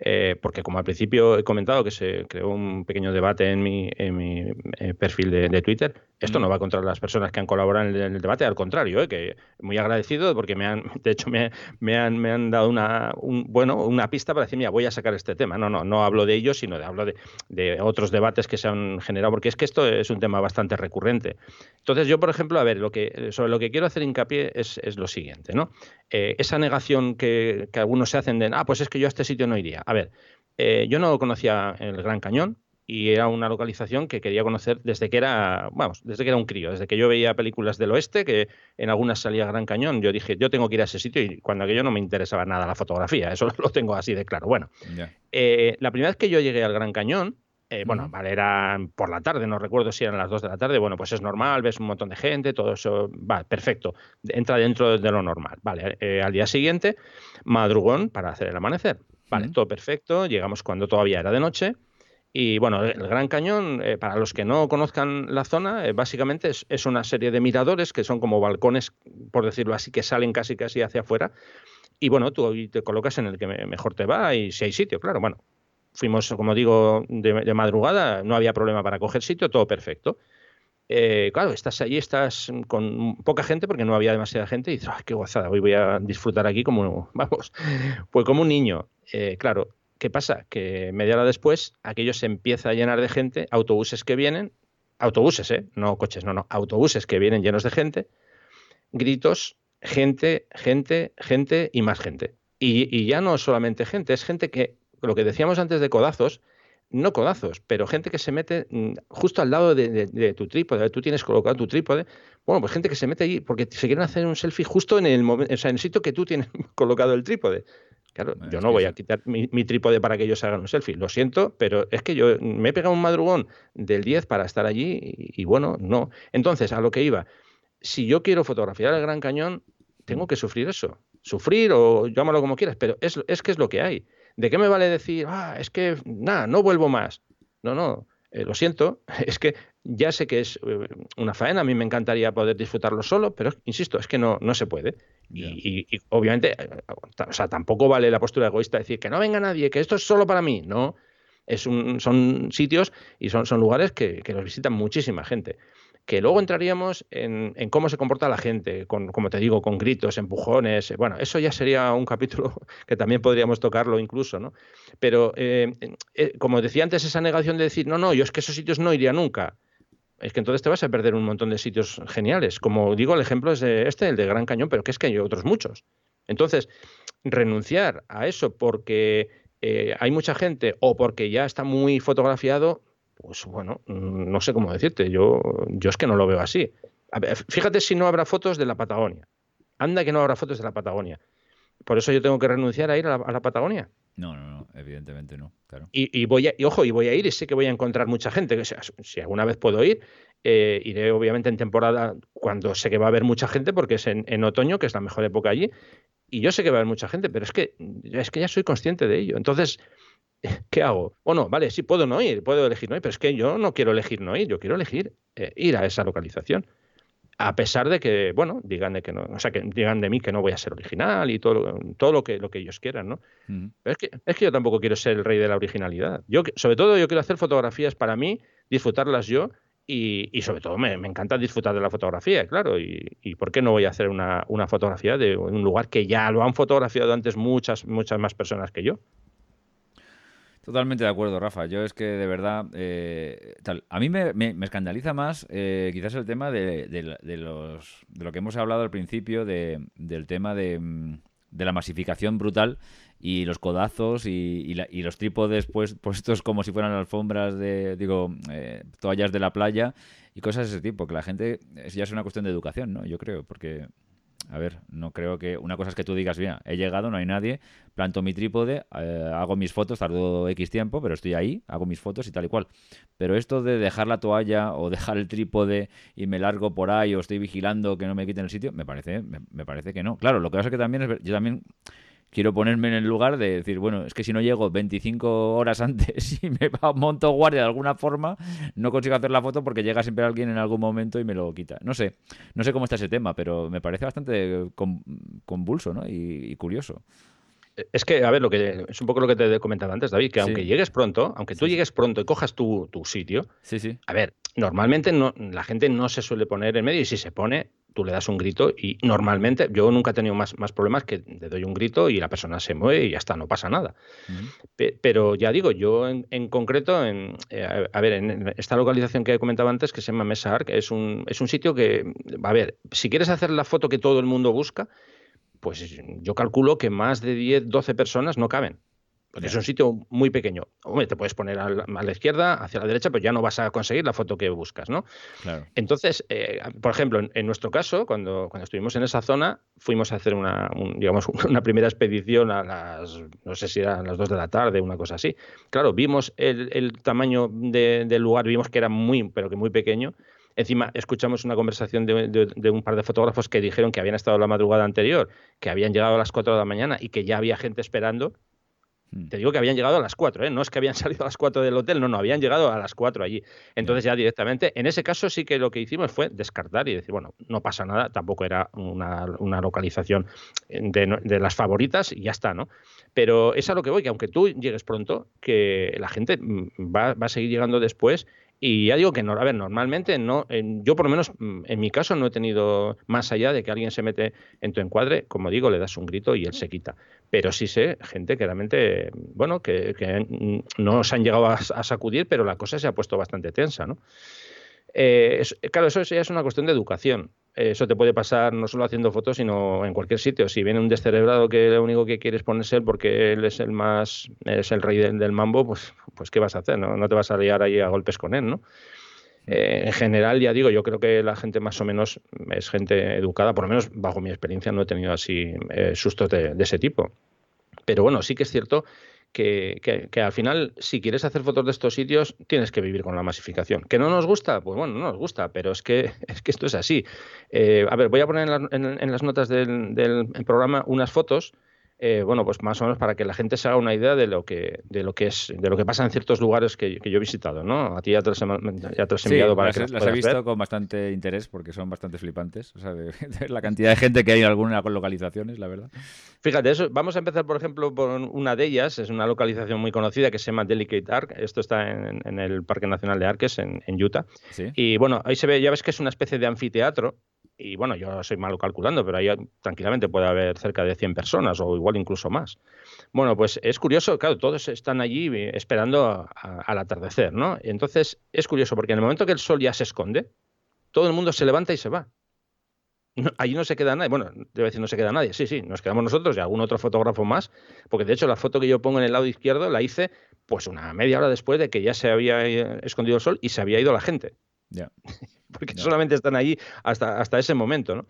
eh, porque como al principio he comentado que se creó un pequeño debate en mi, en mi eh, perfil de, Twitter, esto no va contra las personas que han colaborado en el, debate, al contrario, eh, que muy agradecido porque me han, de hecho me, me han, me han dado una, un, bueno, una pista para decir, mira, voy a sacar este tema. No, no, no hablo de ellos, sino de, hablo de, de otros debates que se han generado, porque es que esto es un tema bastante recurrente. Entonces yo, por ejemplo, a ver, lo que, sobre lo que quiero hacer hincapié es, es lo siguiente, ¿no? esa negación que, que algunos se hacen de, ah, pues es que yo a este sitio no iría. A ver, eh, yo no conocía el Gran Cañón y era una localización que quería conocer desde que era, vamos, desde que era un crío, desde que yo veía películas del oeste, que en algunas salía Gran Cañón, yo dije, yo tengo que ir a ese sitio y cuando aquello no me interesaba nada la fotografía, eso lo tengo así de claro. Bueno, eh, la primera vez que yo llegué al Gran Cañón, eh, bueno, vale, era por la tarde, no recuerdo si eran las 2 de la tarde. Bueno, pues es normal, ves un montón de gente, todo eso, va, perfecto. Entra dentro de lo normal. Vale, al día siguiente, madrugón para hacer el amanecer. Vale, todo perfecto. Llegamos cuando todavía era de noche. Y bueno, el Gran Cañón, eh, para los que no conozcan la zona, eh, básicamente es, una serie de miradores que son como balcones, por decirlo así, que salen casi casi hacia afuera. Y bueno, tú te colocas en el que mejor te va y si hay sitio, claro. Bueno, fuimos, como digo, de, madrugada, no había problema para coger sitio, todo perfecto. Eh, claro, estás allí, estás con poca gente porque no había demasiada gente y dices, ¡ay, qué gozada! Hoy voy a disfrutar aquí como, vamos, pues como un niño. Eh, claro, ¿qué pasa? Que media hora después aquello se empieza a llenar de gente, autobuses que vienen, autobuses, ¿eh? No coches, no, no, autobuses que vienen llenos de gente, gritos, gente, gente, gente y más gente. Y, y ya no solamente gente, es gente que, lo que decíamos antes de codazos, no codazos, pero gente que se mete mm, justo al lado de, tu trípode, tú tienes colocado tu trípode, bueno, pues gente que se mete allí porque se quieren hacer un selfie justo en el momento, o sea, en el sitio que tú tienes colocado el trípode. Claro, yo no voy a quitar mi, trípode para que ellos hagan un selfie. Lo siento, pero es que yo me he pegado un madrugón del 10 para estar allí y, bueno, no. Entonces, a lo que iba, si yo quiero fotografiar el Gran Cañón, tengo que sufrir eso. Sufrir o llámalo como quieras, pero es, es que es lo que hay. ¿De qué me vale decir, ah, es que nada, no vuelvo más? No, no, eh, lo siento, es que ya sé que es eh, una faena, a mí me encantaría poder disfrutarlo solo, pero insisto, es que no, no se puede. Y, obviamente, eh, o sea, tampoco vale la postura egoísta de decir que no venga nadie, que esto es solo para mí. No, es un, son sitios y son, son lugares que, los visitan muchísima gente. Que luego entraríamos en, cómo se comporta la gente, como te digo, con gritos, empujones. Bueno, eso ya sería un capítulo que también podríamos tocarlo incluso, ¿no? Pero, eh, eh, como decía antes, esa negación de decir, no, no, yo es que esos sitios no iría nunca. Es que entonces te vas a perder un montón de sitios geniales. Como digo, el ejemplo es este, el de Gran Cañón, pero que es que hay otros muchos. Entonces, renunciar a eso porque eh, hay mucha gente o porque ya está muy fotografiado, pues bueno, mm, no sé cómo decirte, yo, yo es que no lo veo así. fíjate si no habrá fotos de la Patagonia. Anda que no habrá fotos de la Patagonia. Por eso yo tengo que renunciar a ir a la, Patagonia. No, no, no, evidentemente no. Claro. Y, voy a, y ojo, y voy a ir y sé que voy a encontrar mucha gente. si alguna vez puedo ir, eh, iré obviamente en temporada cuando sé que va a haber mucha gente, porque es en, en, otoño, que es la mejor época allí. Y yo sé que va a haber mucha gente, pero es que, es que ya soy consciente de ello. Entonces, ¿qué hago? Bueno, vale, sí puedo no ir, puedo elegir no ir, pero es que yo no quiero elegir no ir, yo quiero elegir eh, ir a esa localización. A pesar de que, bueno, digan de que no, o sea, que digan de mí que no voy a ser original y todo, todo lo que lo que ellos quieran, ¿no? Pero es que, es que yo tampoco quiero ser el rey de la originalidad. Yo, sobre todo, yo quiero hacer fotografías para mí, disfrutarlas yo y, sobre todo me, encanta disfrutar de la fotografía, claro. Y, y ¿por qué no voy a hacer una, una, fotografía de un lugar que ya lo han fotografiado antes muchas, muchas más personas que yo? Totalmente de acuerdo, Rafa. Yo es que de verdad, eh, a mí me, escandaliza más eh, quizás el tema de, los, de lo que hemos hablado al principio, de, del tema de, mm, de la masificación brutal y los codazos y, y, los trípodes pues, puestos como si fueran alfombras de, digo, eh, toallas de la playa y cosas de ese tipo, que la gente, ya es una cuestión de educación, ¿no? Yo creo, porque a ver, no creo que. Una cosa es que tú digas, bien, he llegado, no hay nadie, planto mi trípode, eh, hago mis fotos, tardo X tiempo, pero estoy ahí, hago mis fotos y tal y cual. Pero esto de dejar la toalla o dejar el trípode y me largo por ahí o estoy vigilando que no me quiten el sitio, me parece, me, parece que no. Claro, lo que pasa es que también es. Yo también quiero ponerme en el lugar de decir, bueno, es que si no llego 25 horas antes y me monto guardia de alguna forma, no consigo hacer la foto porque llega siempre alguien en algún momento y me lo quita. No sé, no sé cómo está ese tema, pero me parece bastante convulso ¿no? y, curioso. Es que, a ver, lo que es un poco lo que te he comentado antes, David, que aunque llegues pronto, aunque tú llegues pronto y cojas tu, tu sitio, sí, sí. a ver, normalmente no, la gente no se suele poner en medio y si se pone, tú le das un grito y normalmente yo nunca he tenido más, más problemas que le doy un grito y la persona se mueve y ya está, no pasa nada. pero ya digo, yo en, concreto, en, eh, a ver, en esta localización que he comentado antes, que se llama Mesa Arc, es un, es un sitio que, a ver, si quieres hacer la foto que todo el mundo busca, pues yo calculo que más de 10, 12 personas no caben. Porque es un sitio muy pequeño. Hombre, te puedes poner a la, izquierda, hacia la derecha, pero ya no vas a conseguir la foto que buscas, ¿no? Claro. Entonces, eh, por ejemplo, en, nuestro caso, cuando, cuando estuvimos en esa zona, fuimos a hacer una, digamos, una primera expedición a las, no sé si eran las dos de la tarde, una cosa así. Claro, vimos el, tamaño del lugar, vimos que era muy, pero que muy pequeño. Encima, escuchamos una conversación de, de, un par de fotógrafos que dijeron que habían estado la madrugada anterior, que habían llegado a las 4 de la mañana y que ya había gente esperando. Te digo que habían llegado a las 4, ¿eh? no es que habían salido a las 4 del hotel, no, no, habían llegado a las 4 allí. Entonces ya directamente, en ese caso sí que lo que hicimos fue descartar y decir, bueno, no pasa nada, tampoco era una, localización de, las favoritas y ya está, ¿no? Pero es a lo que voy, que aunque tú llegues pronto, que la gente mm, va, va a seguir llegando después y ya digo que, no, a ver, normalmente no, yo por lo menos mm, en mi caso no he tenido más allá de que alguien se mete en tu encuadre, como digo, le das un grito y él se quita. Pero sí sé gente que realmente, bueno, que, no se han llegado a, a, sacudir, pero la cosa se ha puesto bastante tensa, ¿no? Eh, claro, eso ya es una cuestión de educación. Eso te puede pasar no solo haciendo fotos, sino en cualquier sitio. Si viene un descerebrado que lo único que quiere es ponerse porque él es el más, es el rey del, mambo, pues, pues ¿qué vas a hacer? No, no te vas a liar ahí a golpes con él, ¿no? Eh, en general, ya digo, yo creo que la gente más o menos es gente educada, por lo menos bajo mi experiencia no he tenido así eh, sustos de ese tipo. Pero bueno, sí que es cierto que, al final, si quieres hacer fotos de estos sitios, tienes que vivir con la masificación. ¿Que no nos gusta? Pues bueno, no nos gusta, pero es que, es que esto es así. Eh, a ver, voy a poner en, las notas del, programa unas fotos eh, bueno, pues más o menos para que la gente se haga una idea de lo que, de lo que es, de lo que pasa en ciertos lugares que, yo he visitado, ¿no? A ti ya te los he, enviado para que las, he visto con bastante interés porque son bastante flipantes, o sea, de, la cantidad de gente que hay en algunas localizaciones, la verdad. Fíjate, eso, vamos a empezar, por ejemplo, por una de ellas, es una localización muy conocida que se llama Delicate Arc, esto está en, el Parque Nacional de Arques, en, Utah, y bueno, ahí se ve, ya ves que es una especie de anfiteatro, y bueno, yo soy malo calculando, pero ahí tranquilamente puede haber cerca de 100 personas o igual incluso más. Bueno, pues es curioso, claro, todos están allí eh, esperando al atardecer, ¿no? Entonces es curioso porque en el momento que el sol ya se esconde, todo el mundo se levanta y se va. allí no se queda nadie. Bueno, debe decir no se queda nadie. Sí, sí, nos quedamos nosotros y algún otro fotógrafo más, porque de hecho la foto que yo pongo en el lado izquierdo la hice pues una media hora después de que ya se había eh, escondido el sol y se había ido la gente. Ya. porque solamente están allí hasta, hasta ese momento, ¿no?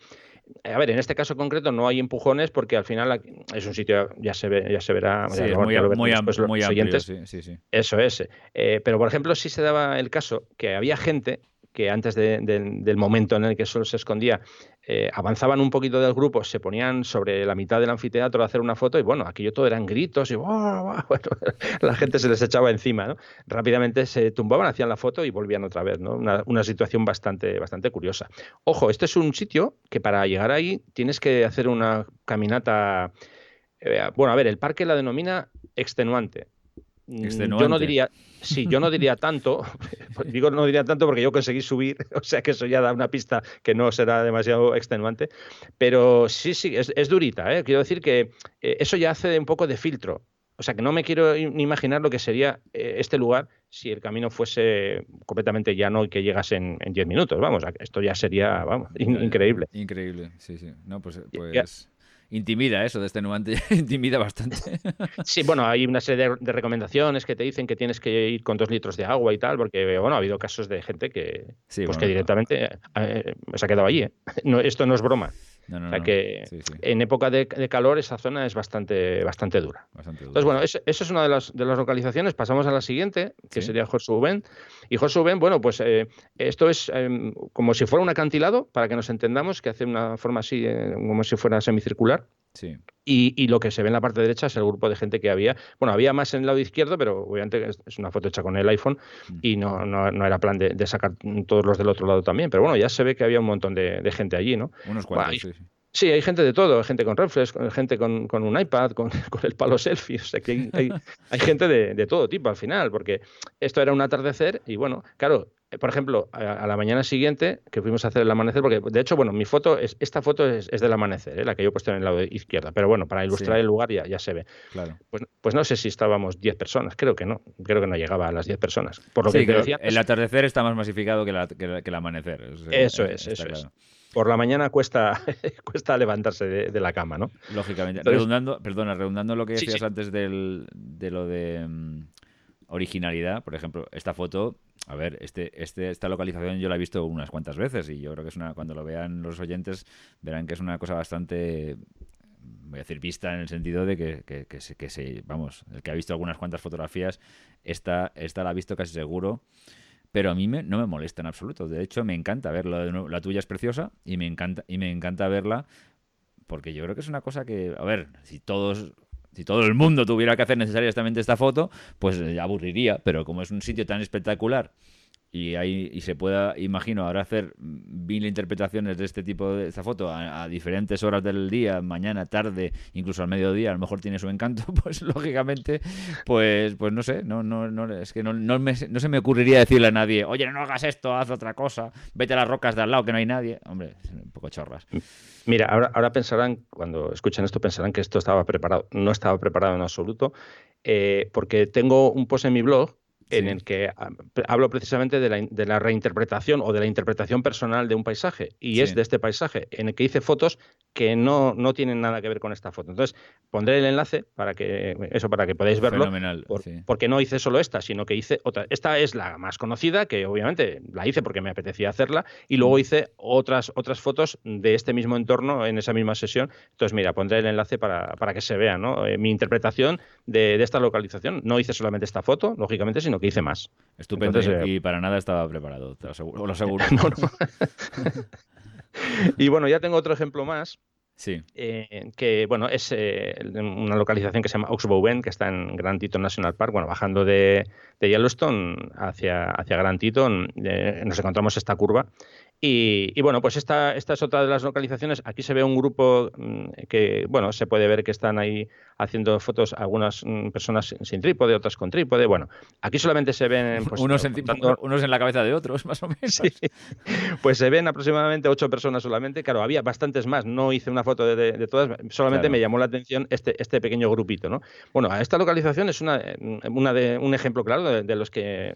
A ver, en este caso concreto no hay empujones porque al final es un sitio, ya se ve, ya se verá. Sí, muy, muy, amplio, sí, sí, Eso es. Eh, pero, por ejemplo, sí se daba el caso que había gente que antes del momento en el que sol se escondía, eh, avanzaban un poquito del grupo, se ponían sobre la mitad del anfiteatro a hacer una foto y bueno, aquello todo eran gritos y la gente se les echaba encima, ¿no? Rápidamente se tumbaban, hacían la foto y volvían otra vez. Una, situación bastante, bastante curiosa. Ojo, este es un sitio que para llegar ahí tienes que hacer una caminata... Eh, bueno, a ver, el parque la denomina extenuante. Yo no diría, sí, yo no diría tanto, digo no diría tanto porque yo conseguí subir, o sea que eso ya da una pista que no será demasiado extenuante, pero sí, sí, es, durita, ¿eh? quiero decir que eh, eso ya hace un poco de filtro, o sea que no me quiero ni imaginar lo que sería eh, este lugar si el camino fuese completamente llano y que llegase en 10 minutos, vamos, esto ya sería, vamos, increíble. Increíble, sí, sí, no, pues... pues intimida eso de este nuante, intimida bastante. Sí, bueno, hay una serie de, recomendaciones que te dicen que tienes que ir con dos litros de agua y tal, porque bueno, ha habido casos de gente que, pues que directamente eh, se ha quedado allí. ¿eh? No, esto no es broma o sea que en época de, calor esa zona es bastante, bastante dura. Entonces, bueno, eso, es una de las, de las localizaciones. Pasamos a la siguiente, que sería Josuben. Y Josuben, bueno, pues eh, esto es em, como si fuera un acantilado, para que nos entendamos, que hace una forma así, eh, como si fuera semicircular. Y, lo que se ve en la parte derecha es el grupo de gente que había. Bueno, había más en el lado izquierdo, pero obviamente es una foto hecha con el iPhone mm. y no, no, era plan de, sacar todos los del otro lado también. Pero bueno, ya se ve que había un montón de, gente allí, ¿no? Unos cuantos, sí, sí. hay gente de todo, gente con reflex, gente con, un iPad, con, el palo selfie, o sea que hay, hay, gente de, de, todo tipo al final, porque esto era un atardecer y bueno, claro, por ejemplo, a, la mañana siguiente que fuimos a hacer el amanecer, porque de hecho, bueno, mi foto, es, esta foto es, del amanecer, ¿eh? la que yo he puesto en el lado izquierdo, pero bueno, para ilustrar el lugar ya, ya se ve. Claro. Pues, pues no sé si estábamos 10 personas, creo que no, creo que no llegaba a las 10 personas. Por lo que te decía, el atardecer está más masificado que, el amanecer. eso es, eso es. Por la mañana cuesta, cuesta levantarse de, la cama, ¿no? Lógicamente. redundando, perdona, redundando lo que decías antes del, de lo de mm, originalidad, por ejemplo, esta foto a ver, este, este, esta localización yo la he visto unas cuantas veces y yo creo que es una, cuando lo vean los oyentes, verán que es una cosa bastante, voy a decir, vista en el sentido de que, que, se, vamos, el que ha visto algunas cuantas fotografías, esta, esta la ha visto casi seguro pero a mí me, no me molesta en absoluto. De hecho, me encanta verla. La tuya es preciosa y me encanta, y me encanta verla porque yo creo que es una cosa que, a ver, si todos si todo el mundo tuviera que hacer necesariamente esta foto, pues aburriría, pero como es un sitio tan espectacular y ahí y se pueda, imagino, ahora hacer mil interpretaciones de este tipo de esta foto a, diferentes horas del día, mañana, tarde, incluso al mediodía, a lo mejor tiene su encanto, pues lógicamente, pues, pues no sé, no, no, no, es que no, no, me, no se me ocurriría decirle a nadie, oye, no hagas esto, haz otra cosa, vete a las rocas de al lado que no hay nadie. Hombre, un poco chorras. Mira, ahora, ahora pensarán, cuando escuchen esto, pensarán que esto estaba preparado. No estaba preparado en absoluto, eh, porque tengo un post en mi blog en el que hablo precisamente de la, de la, reinterpretación o de la interpretación personal de un paisaje. Y es de este paisaje, en el que hice fotos que no, no tienen nada que ver con esta foto. Entonces, pondré el enlace para que eso para que podáis verlo. Fenomenal. Porque no hice solo esta, sino que hice otra. Esta es la más conocida, que obviamente la hice porque me apetecía hacerla, y luego mm. hice otras, otras fotos de este mismo entorno en esa misma sesión. Entonces, mira, pondré el enlace para, para que se vea ¿no? Eh, mi interpretación de, de esta localización. No hice solamente esta foto, lógicamente, sino que hice más. Estupendo y eh, para nada estaba preparado, te lo aseguro. y bueno, ya tengo otro ejemplo más. Sí. Eh, que bueno, es eh, una localización que se llama Oxbow que está en Grand Teton National Park. Bueno, bajando de, Yellowstone hacia, hacia Grand Teton, nos encontramos esta curva y, bueno, pues esta, esta es otra de las localizaciones. Aquí se ve un grupo mm, que, bueno, se puede ver que están ahí haciendo fotos algunas mm, personas sin trípode, otras con trípode. Bueno, aquí solamente se ven... Pues, unos, en, unos, en, la cabeza de otros, más o menos. Pues se ven aproximadamente ocho personas solamente. Claro, había bastantes más. No hice una foto de, todas. Solamente me llamó la atención este, este pequeño grupito, ¿no? Bueno, esta localización es una, una de, un ejemplo claro de, los que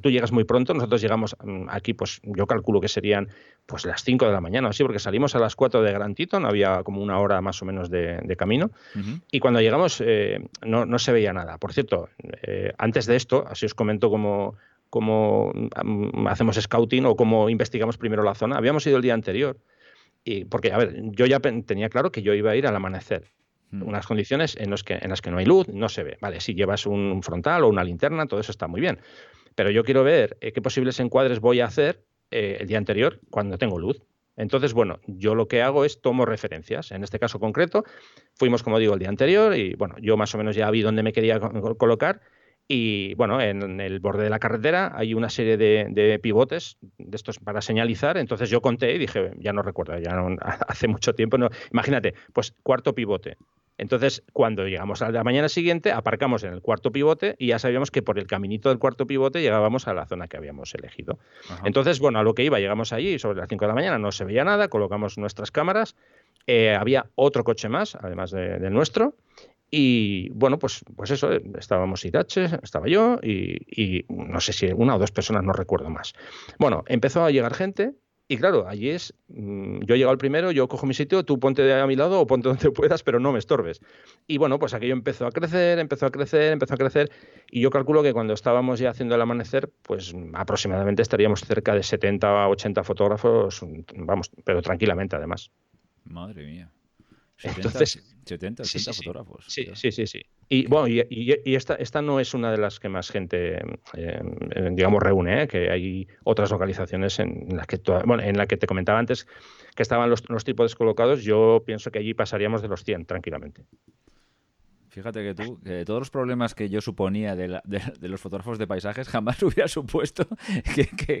tú llegas muy pronto. Nosotros llegamos mm, aquí, pues yo calculo que serían pues las 5 de la mañana, así, porque salimos a las 4 de Gran no había como una hora más o menos de, camino, y cuando llegamos eh, no, no, se veía nada. Por cierto, eh, antes de esto, así os comento cómo, cómo mm, hacemos scouting o cómo investigamos primero la zona. Habíamos ido el día anterior, y porque, a ver, yo ya tenía claro que yo iba a ir al amanecer unas condiciones en, los que, en las que no hay luz, no se ve. Vale, si llevas un frontal o una linterna, todo eso está muy bien. Pero yo quiero ver eh, qué posibles encuadres voy a hacer eh, el día anterior cuando tengo luz. Entonces, bueno, yo lo que hago es tomo referencias. En este caso concreto, fuimos, como digo, el día anterior y, bueno, yo más o menos ya vi dónde me quería colocar. Y bueno, en el borde de la carretera hay una serie de, pivotes de estos para señalizar. Entonces yo conté y dije, ya no recuerdo, ya hace mucho tiempo. No, imagínate, pues cuarto pivote, entonces, cuando llegamos a la mañana siguiente, aparcamos en el cuarto pivote y ya sabíamos que por el caminito del cuarto pivote llegábamos a la zona que habíamos elegido. Entonces, bueno, a lo que iba, llegamos allí sobre las 5 de la mañana, no se veía nada, colocamos nuestras cámaras, eh, había otro coche más, además del nuestro, y bueno, pues, pues eso, estábamos Irache, estaba yo y, y, no sé si una o dos personas, no recuerdo más. Bueno, empezó a llegar gente, y claro, allí es, mm, yo llego al primero, yo cojo mi sitio, tú ponte a mi lado o ponte donde puedas, pero no me estorbes. Y bueno, pues aquello empezó a crecer, empezó a crecer, empezó a crecer, y yo calculo que cuando estábamos ya haciendo el amanecer, pues aproximadamente estaríamos cerca de 70 a 80 fotógrafos, vamos, pero tranquilamente además. Madre mía. 70, Entonces, 70, 80 fotógrafos. Sí, sí, sí, sí. Y bueno, y, esta, esta no es una de las que más gente, eh, digamos, reúne, ¿eh? que hay otras localizaciones en las que, bueno, en la que te comentaba antes que estaban los, los trípodes colocados, yo pienso que allí pasaríamos de los 100 tranquilamente. Fíjate que tú, que todos los problemas que yo suponía de, los fotógrafos de paisajes, jamás hubiera supuesto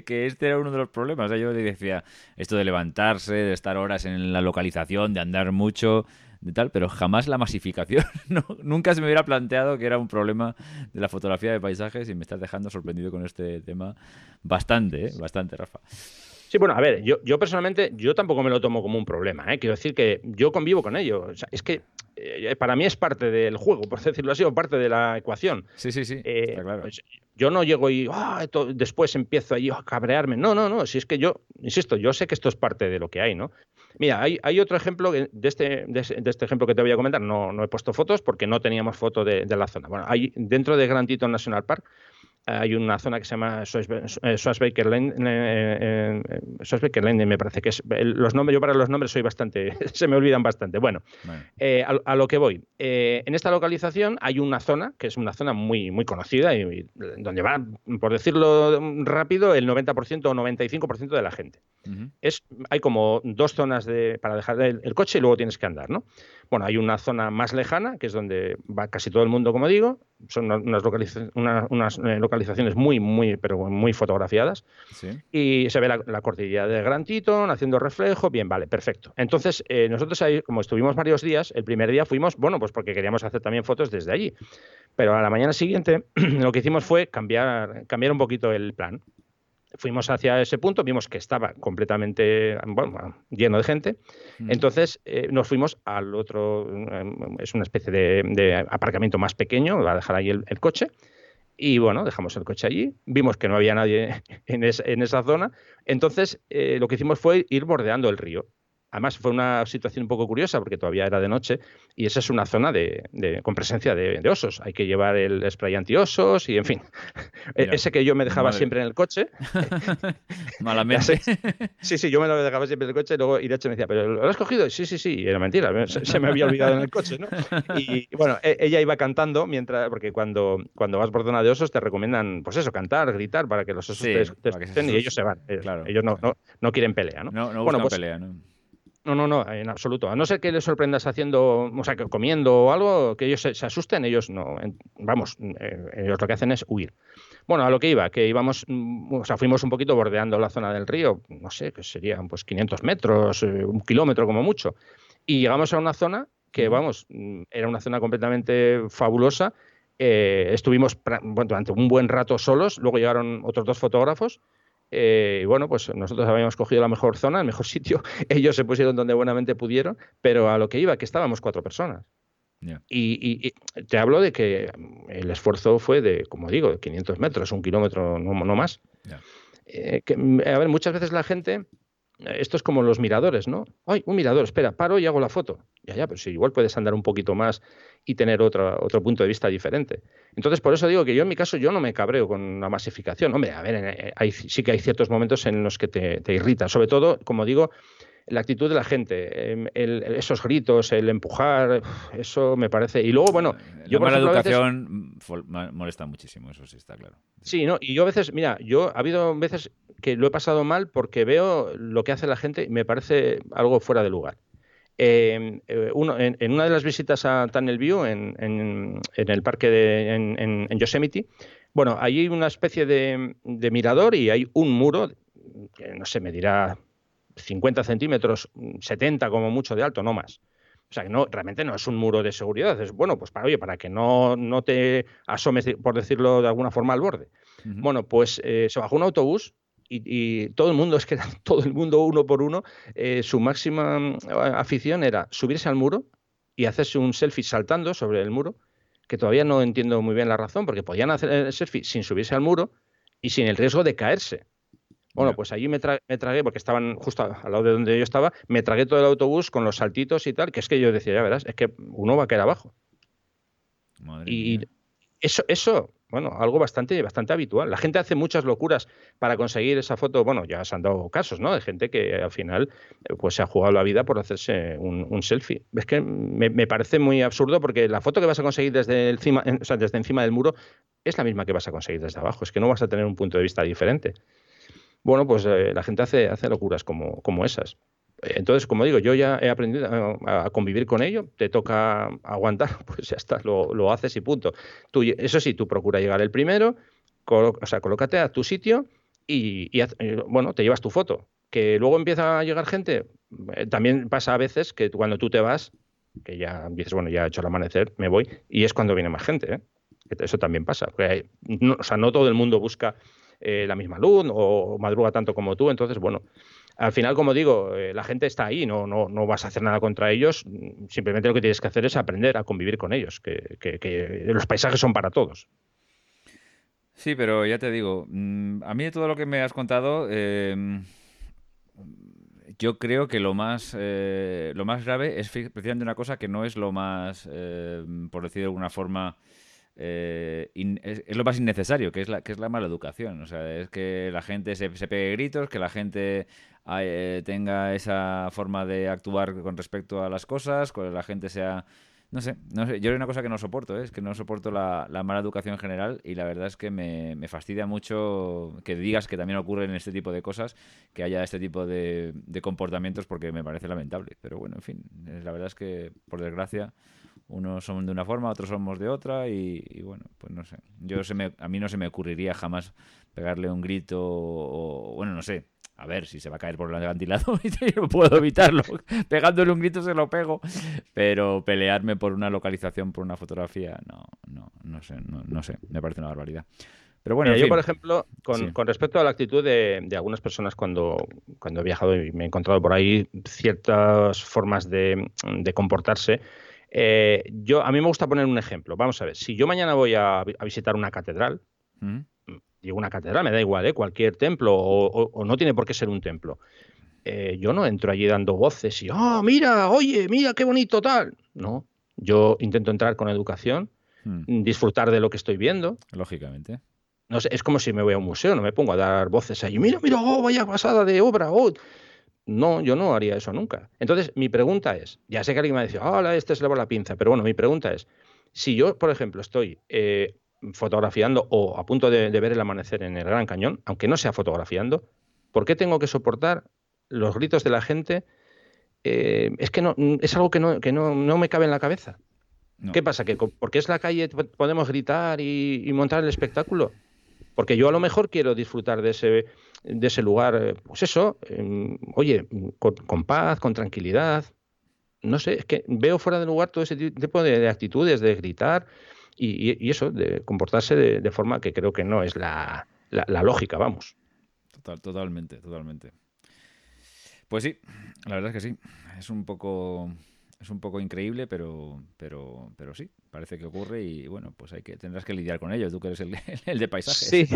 que, este era uno de los problemas. yo decía, esto de levantarse, de estar horas en la localización, de andar mucho, de tal, pero jamás la masificación. nunca se me hubiera planteado que era un problema de la fotografía de paisajes y me estás dejando sorprendido con este tema bastante, ¿eh? bastante, Rafa. Sí, bueno, a ver, yo, yo personalmente, yo tampoco me lo tomo como un problema, ¿eh? quiero decir que yo convivo con ello. es que eh, para mí es parte del juego, por decirlo así, o parte de la ecuación. Sí, sí, sí. Eh, claro. Pues, yo no llego y ah, después empiezo ahí a cabrearme. No, no, no. Si es que yo, insisto, yo sé que esto es parte de lo que hay, ¿no? Mira, hay, hay otro ejemplo de este, de, este ejemplo que te voy a comentar. No, no he puesto fotos porque no teníamos foto de, de la zona. Bueno, hay dentro de Grand Teton National Park hay una zona que se llama Swasbaker Lane, eh, eh, Lane, me parece que es los nombres, yo para los nombres soy bastante, se me olvidan bastante. Bueno, eh, a, lo que voy. en esta localización hay una zona que es una zona muy, muy conocida y, donde va, por decirlo rápido, el 90% o 95% de la gente. es, hay como dos zonas de, para dejar el, el, coche y luego tienes que andar, ¿no? Bueno, hay una zona más lejana, que es donde va casi todo el mundo, como digo. Son unas, eh, localizaciones muy, muy, pero muy fotografiadas. Y se ve la, cordillera de Gran Teton haciendo reflejo. Bien, vale, perfecto. Entonces, eh, nosotros ahí, como estuvimos varios días, el primer día fuimos, bueno, pues porque queríamos hacer también fotos desde allí. Pero a la mañana siguiente lo que hicimos fue cambiar, cambiar un poquito el plan fuimos hacia ese punto, vimos que estaba completamente lleno de gente, mm. entonces eh, nos fuimos al otro, em, es una especie de, aparcamiento más pequeño, va a dejar ahí el, coche, y bueno, dejamos el coche allí, vimos que no había nadie en, esa zona, entonces eh, lo que hicimos fue ir bordeando el río. Además, fue una situación un poco curiosa porque todavía era de noche y esa es una zona de, con presencia de, osos. Hay que llevar el spray anti-osos y, en fin, ese que yo me dejaba siempre en el coche. Malamente. sí, sí, yo me lo dejaba siempre en el coche y luego Irache me decía, ¿pero lo has cogido? Sí, sí, sí, era mentira, se, me había olvidado en el coche, ¿no? Y bueno, e-, ella iba cantando mientras, porque cuando, cuando vas por zona de osos te recomiendan, pues eso, cantar, gritar para que los osos te, estén y ellos se van. Ellos no, no, quieren pelea, ¿no? No, no buscan pues pelea, ¿no? No, no, no, en absoluto. A no ser que les sorprendas haciendo, o sea, que comiendo o algo, que ellos se, asusten, ellos no. vamos, eh, ellos lo que hacen es huir. Bueno, a lo que iba, que íbamos, mm, o sea, fuimos un poquito bordeando la zona del río, no sé, que serían pues 500 metros, eh, un kilómetro como mucho. Y llegamos a una zona que, vamos, mm, era una zona completamente fabulosa. Eh, estuvimos durante un buen rato solos, luego llegaron otros dos fotógrafos eh, y bueno, pues nosotros habíamos cogido la mejor zona, el mejor sitio. Ellos se pusieron donde buenamente pudieron, pero a lo que iba, que estábamos cuatro personas. Y, te hablo de que el esfuerzo fue de, como digo, de 500 metros, un kilómetro, no, más. Eh, a ver, muchas veces la gente esto es como los miradores, ¿no? Ay, un mirador, espera, paro y hago la foto. Ya, ya, pero si igual puedes andar un poquito más y tener otro, otro punto de vista diferente. Entonces, por eso digo que yo en mi caso yo no me cabreo con la masificación. Hombre, a ver, eh, sí que hay ciertos momentos en los que te irrita. Sobre todo, como digo, la actitud de la gente, em, esos gritos, el empujar, eso me parece. Y luego, bueno, yo la mala educación molesta muchísimo, eso sí está claro. Sí, no, y yo a veces, mira, yo ha habido veces que lo he pasado mal porque veo lo que hace la gente y me parece algo fuera de lugar. Em, eh, uno, en, una de las visitas a Tunnel View, en, en, el parque de, en, Yosemite, bueno, hay una especie de, de mirador y hay un muro que no sé, me dirá 50 centímetros, 70 como mucho de alto, no más. O sea, que no, realmente no es un muro de seguridad. Es bueno, pues para, oye, para que no, no te asomes, por decirlo de alguna forma, al borde. Bueno, pues eh, se bajó un autobús y, todo el mundo, es que todo el mundo uno por uno, eh, su máxima mm, afición era subirse al muro y hacerse un selfie saltando sobre el muro, que todavía no entiendo muy bien la razón, porque podían hacer el selfie sin subirse al muro y sin el riesgo de caerse. Bueno, pues allí me, tragué, porque estaban justo al lado de donde yo estaba, me tragué todo el autobús con los saltitos y tal, que es que yo decía, ya verás, es que uno va a caer abajo. y eso, eso, bueno, algo bastante, bastante habitual. La gente hace muchas locuras para conseguir esa foto. Bueno, ya se han dado casos, ¿no? De gente que al final eh, pues se ha jugado la vida por hacerse un, selfie. Es que me, parece muy absurdo porque la foto que vas a conseguir desde encima, o sea, desde encima del muro es la misma que vas a conseguir desde abajo. Es que no vas a tener un punto de vista diferente bueno, pues eh, la gente hace, hace locuras como, como esas. Entonces, como digo, yo ya he aprendido a, convivir con ello, te toca aguantar, pues ya está, lo, haces y punto. Tú, eso sí, tú procura llegar el primero, o sea, colócate a tu sitio y, eh, bueno, te llevas tu foto. Que luego empieza a llegar gente, eh, también pasa a veces que cuando tú te vas, que ya dices, bueno, ya he hecho el amanecer, me voy, y es cuando viene más gente. Eso también pasa. o sea, no todo el mundo busca eh, la misma luz o madruga tanto como tú. Entonces, bueno, al final, como digo, eh, la gente está ahí, no, no, no, vas a hacer nada contra ellos, simplemente lo que tienes que hacer es aprender a convivir con ellos, que, los paisajes son para todos. Sí, pero ya te digo, mm, a mí de todo lo que me has contado, em, yo creo que lo más, eh, lo más grave es precisamente una cosa que no es lo más, em, por decir de alguna forma, eh, es, lo más innecesario, que es, la, que es la mala educación. O sea, es que la gente se, se pegue gritos, que la gente eh, tenga esa forma de actuar con respecto a las cosas, que la gente sea... No sé, no sé, yo hay una cosa que no soporto, es que no soporto la, mala educación en general y la verdad es que me, fastidia mucho que digas que también ocurren este tipo de cosas, que haya este tipo de, de comportamientos porque me parece lamentable. Pero bueno, en fin, la verdad es que por desgracia unos son de una forma, otros somos de otra y, bueno, pues no sé. Yo se me, a mí no se me ocurriría jamás pegarle un grito o, bueno, no sé. A ver, si se va a caer por el acantilado, yo puedo evitarlo. Pegándole un grito se lo pego. Pero pelearme por una localización, por una fotografía, no, no, no sé, no, sé. Me parece una barbaridad. Pero bueno, yo, por ejemplo, con, con, respecto a la actitud de, de, algunas personas cuando, cuando he viajado y me he encontrado por ahí ciertas formas de, de comportarse, eh, yo, a mí me gusta poner un ejemplo. Vamos a ver, si yo mañana voy a, visitar una catedral, mm. digo una catedral, me da igual, ¿eh? cualquier templo, o, no tiene por qué ser un templo. Eh, yo no entro allí dando voces y, oh, mira, oye, mira qué bonito tal. No, yo intento entrar con educación, mm. disfrutar de lo que estoy viendo. Lógicamente. No sé, es como si me voy a un museo, no me pongo a dar voces ahí, mira, mira, oh, vaya pasada de obra, oh. No, yo no haría eso nunca. Entonces, mi pregunta es, ya sé que alguien me ha dicho, hola, este es la pinza, pero bueno, mi pregunta es, si yo, por ejemplo, estoy eh, fotografiando o a punto de, ver el amanecer en el Gran Cañón, aunque no sea fotografiando, ¿por qué tengo que soportar los gritos de la gente es que no, es algo que no, que no, no me cabe en la cabeza. ¿Qué pasa? ¿Que porque es la calle podemos gritar y, montar el espectáculo? Porque yo a lo mejor quiero disfrutar de ese, de ese lugar, eh, pues eso, oye, con, paz, con tranquilidad. No sé, es que veo fuera de lugar todo ese tipo de, actitudes, de gritar y, eso, de comportarse de, forma que creo que no es la, la, lógica, vamos. Total, totalmente, totalmente. Pues sí, la verdad es que sí. Es un poco es un poco increíble, pero, pero, pero sí, parece que ocurre y bueno, pues hay que tendrás que lidiar con ello. Tú que eres el, el de paisajes. Sí,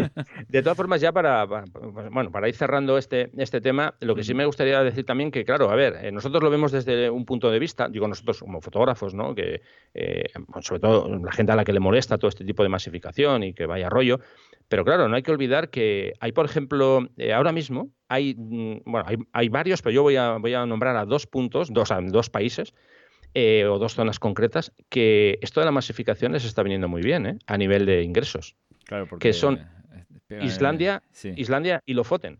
de todas formas, ya para, bueno, para ir cerrando este, este tema, lo que sí me gustaría decir también que, claro, a ver, eh, nosotros lo vemos desde un punto de vista, digo nosotros como fotógrafos, ¿no? Que eh, sobre todo la gente a la que le molesta todo este tipo de masificación y que vaya rollo. Pero claro, no hay que olvidar que hay, por ejemplo, eh, ahora mismo hay, mm, bueno, hay, hay, varios, pero yo voy a, voy a nombrar a dos puntos, dos, a dos países eh, o dos zonas concretas, que esto de la masificación les está viniendo muy bien ¿eh? a nivel de ingresos. Claro, porque que son Islandia, Islandia y Lofoten.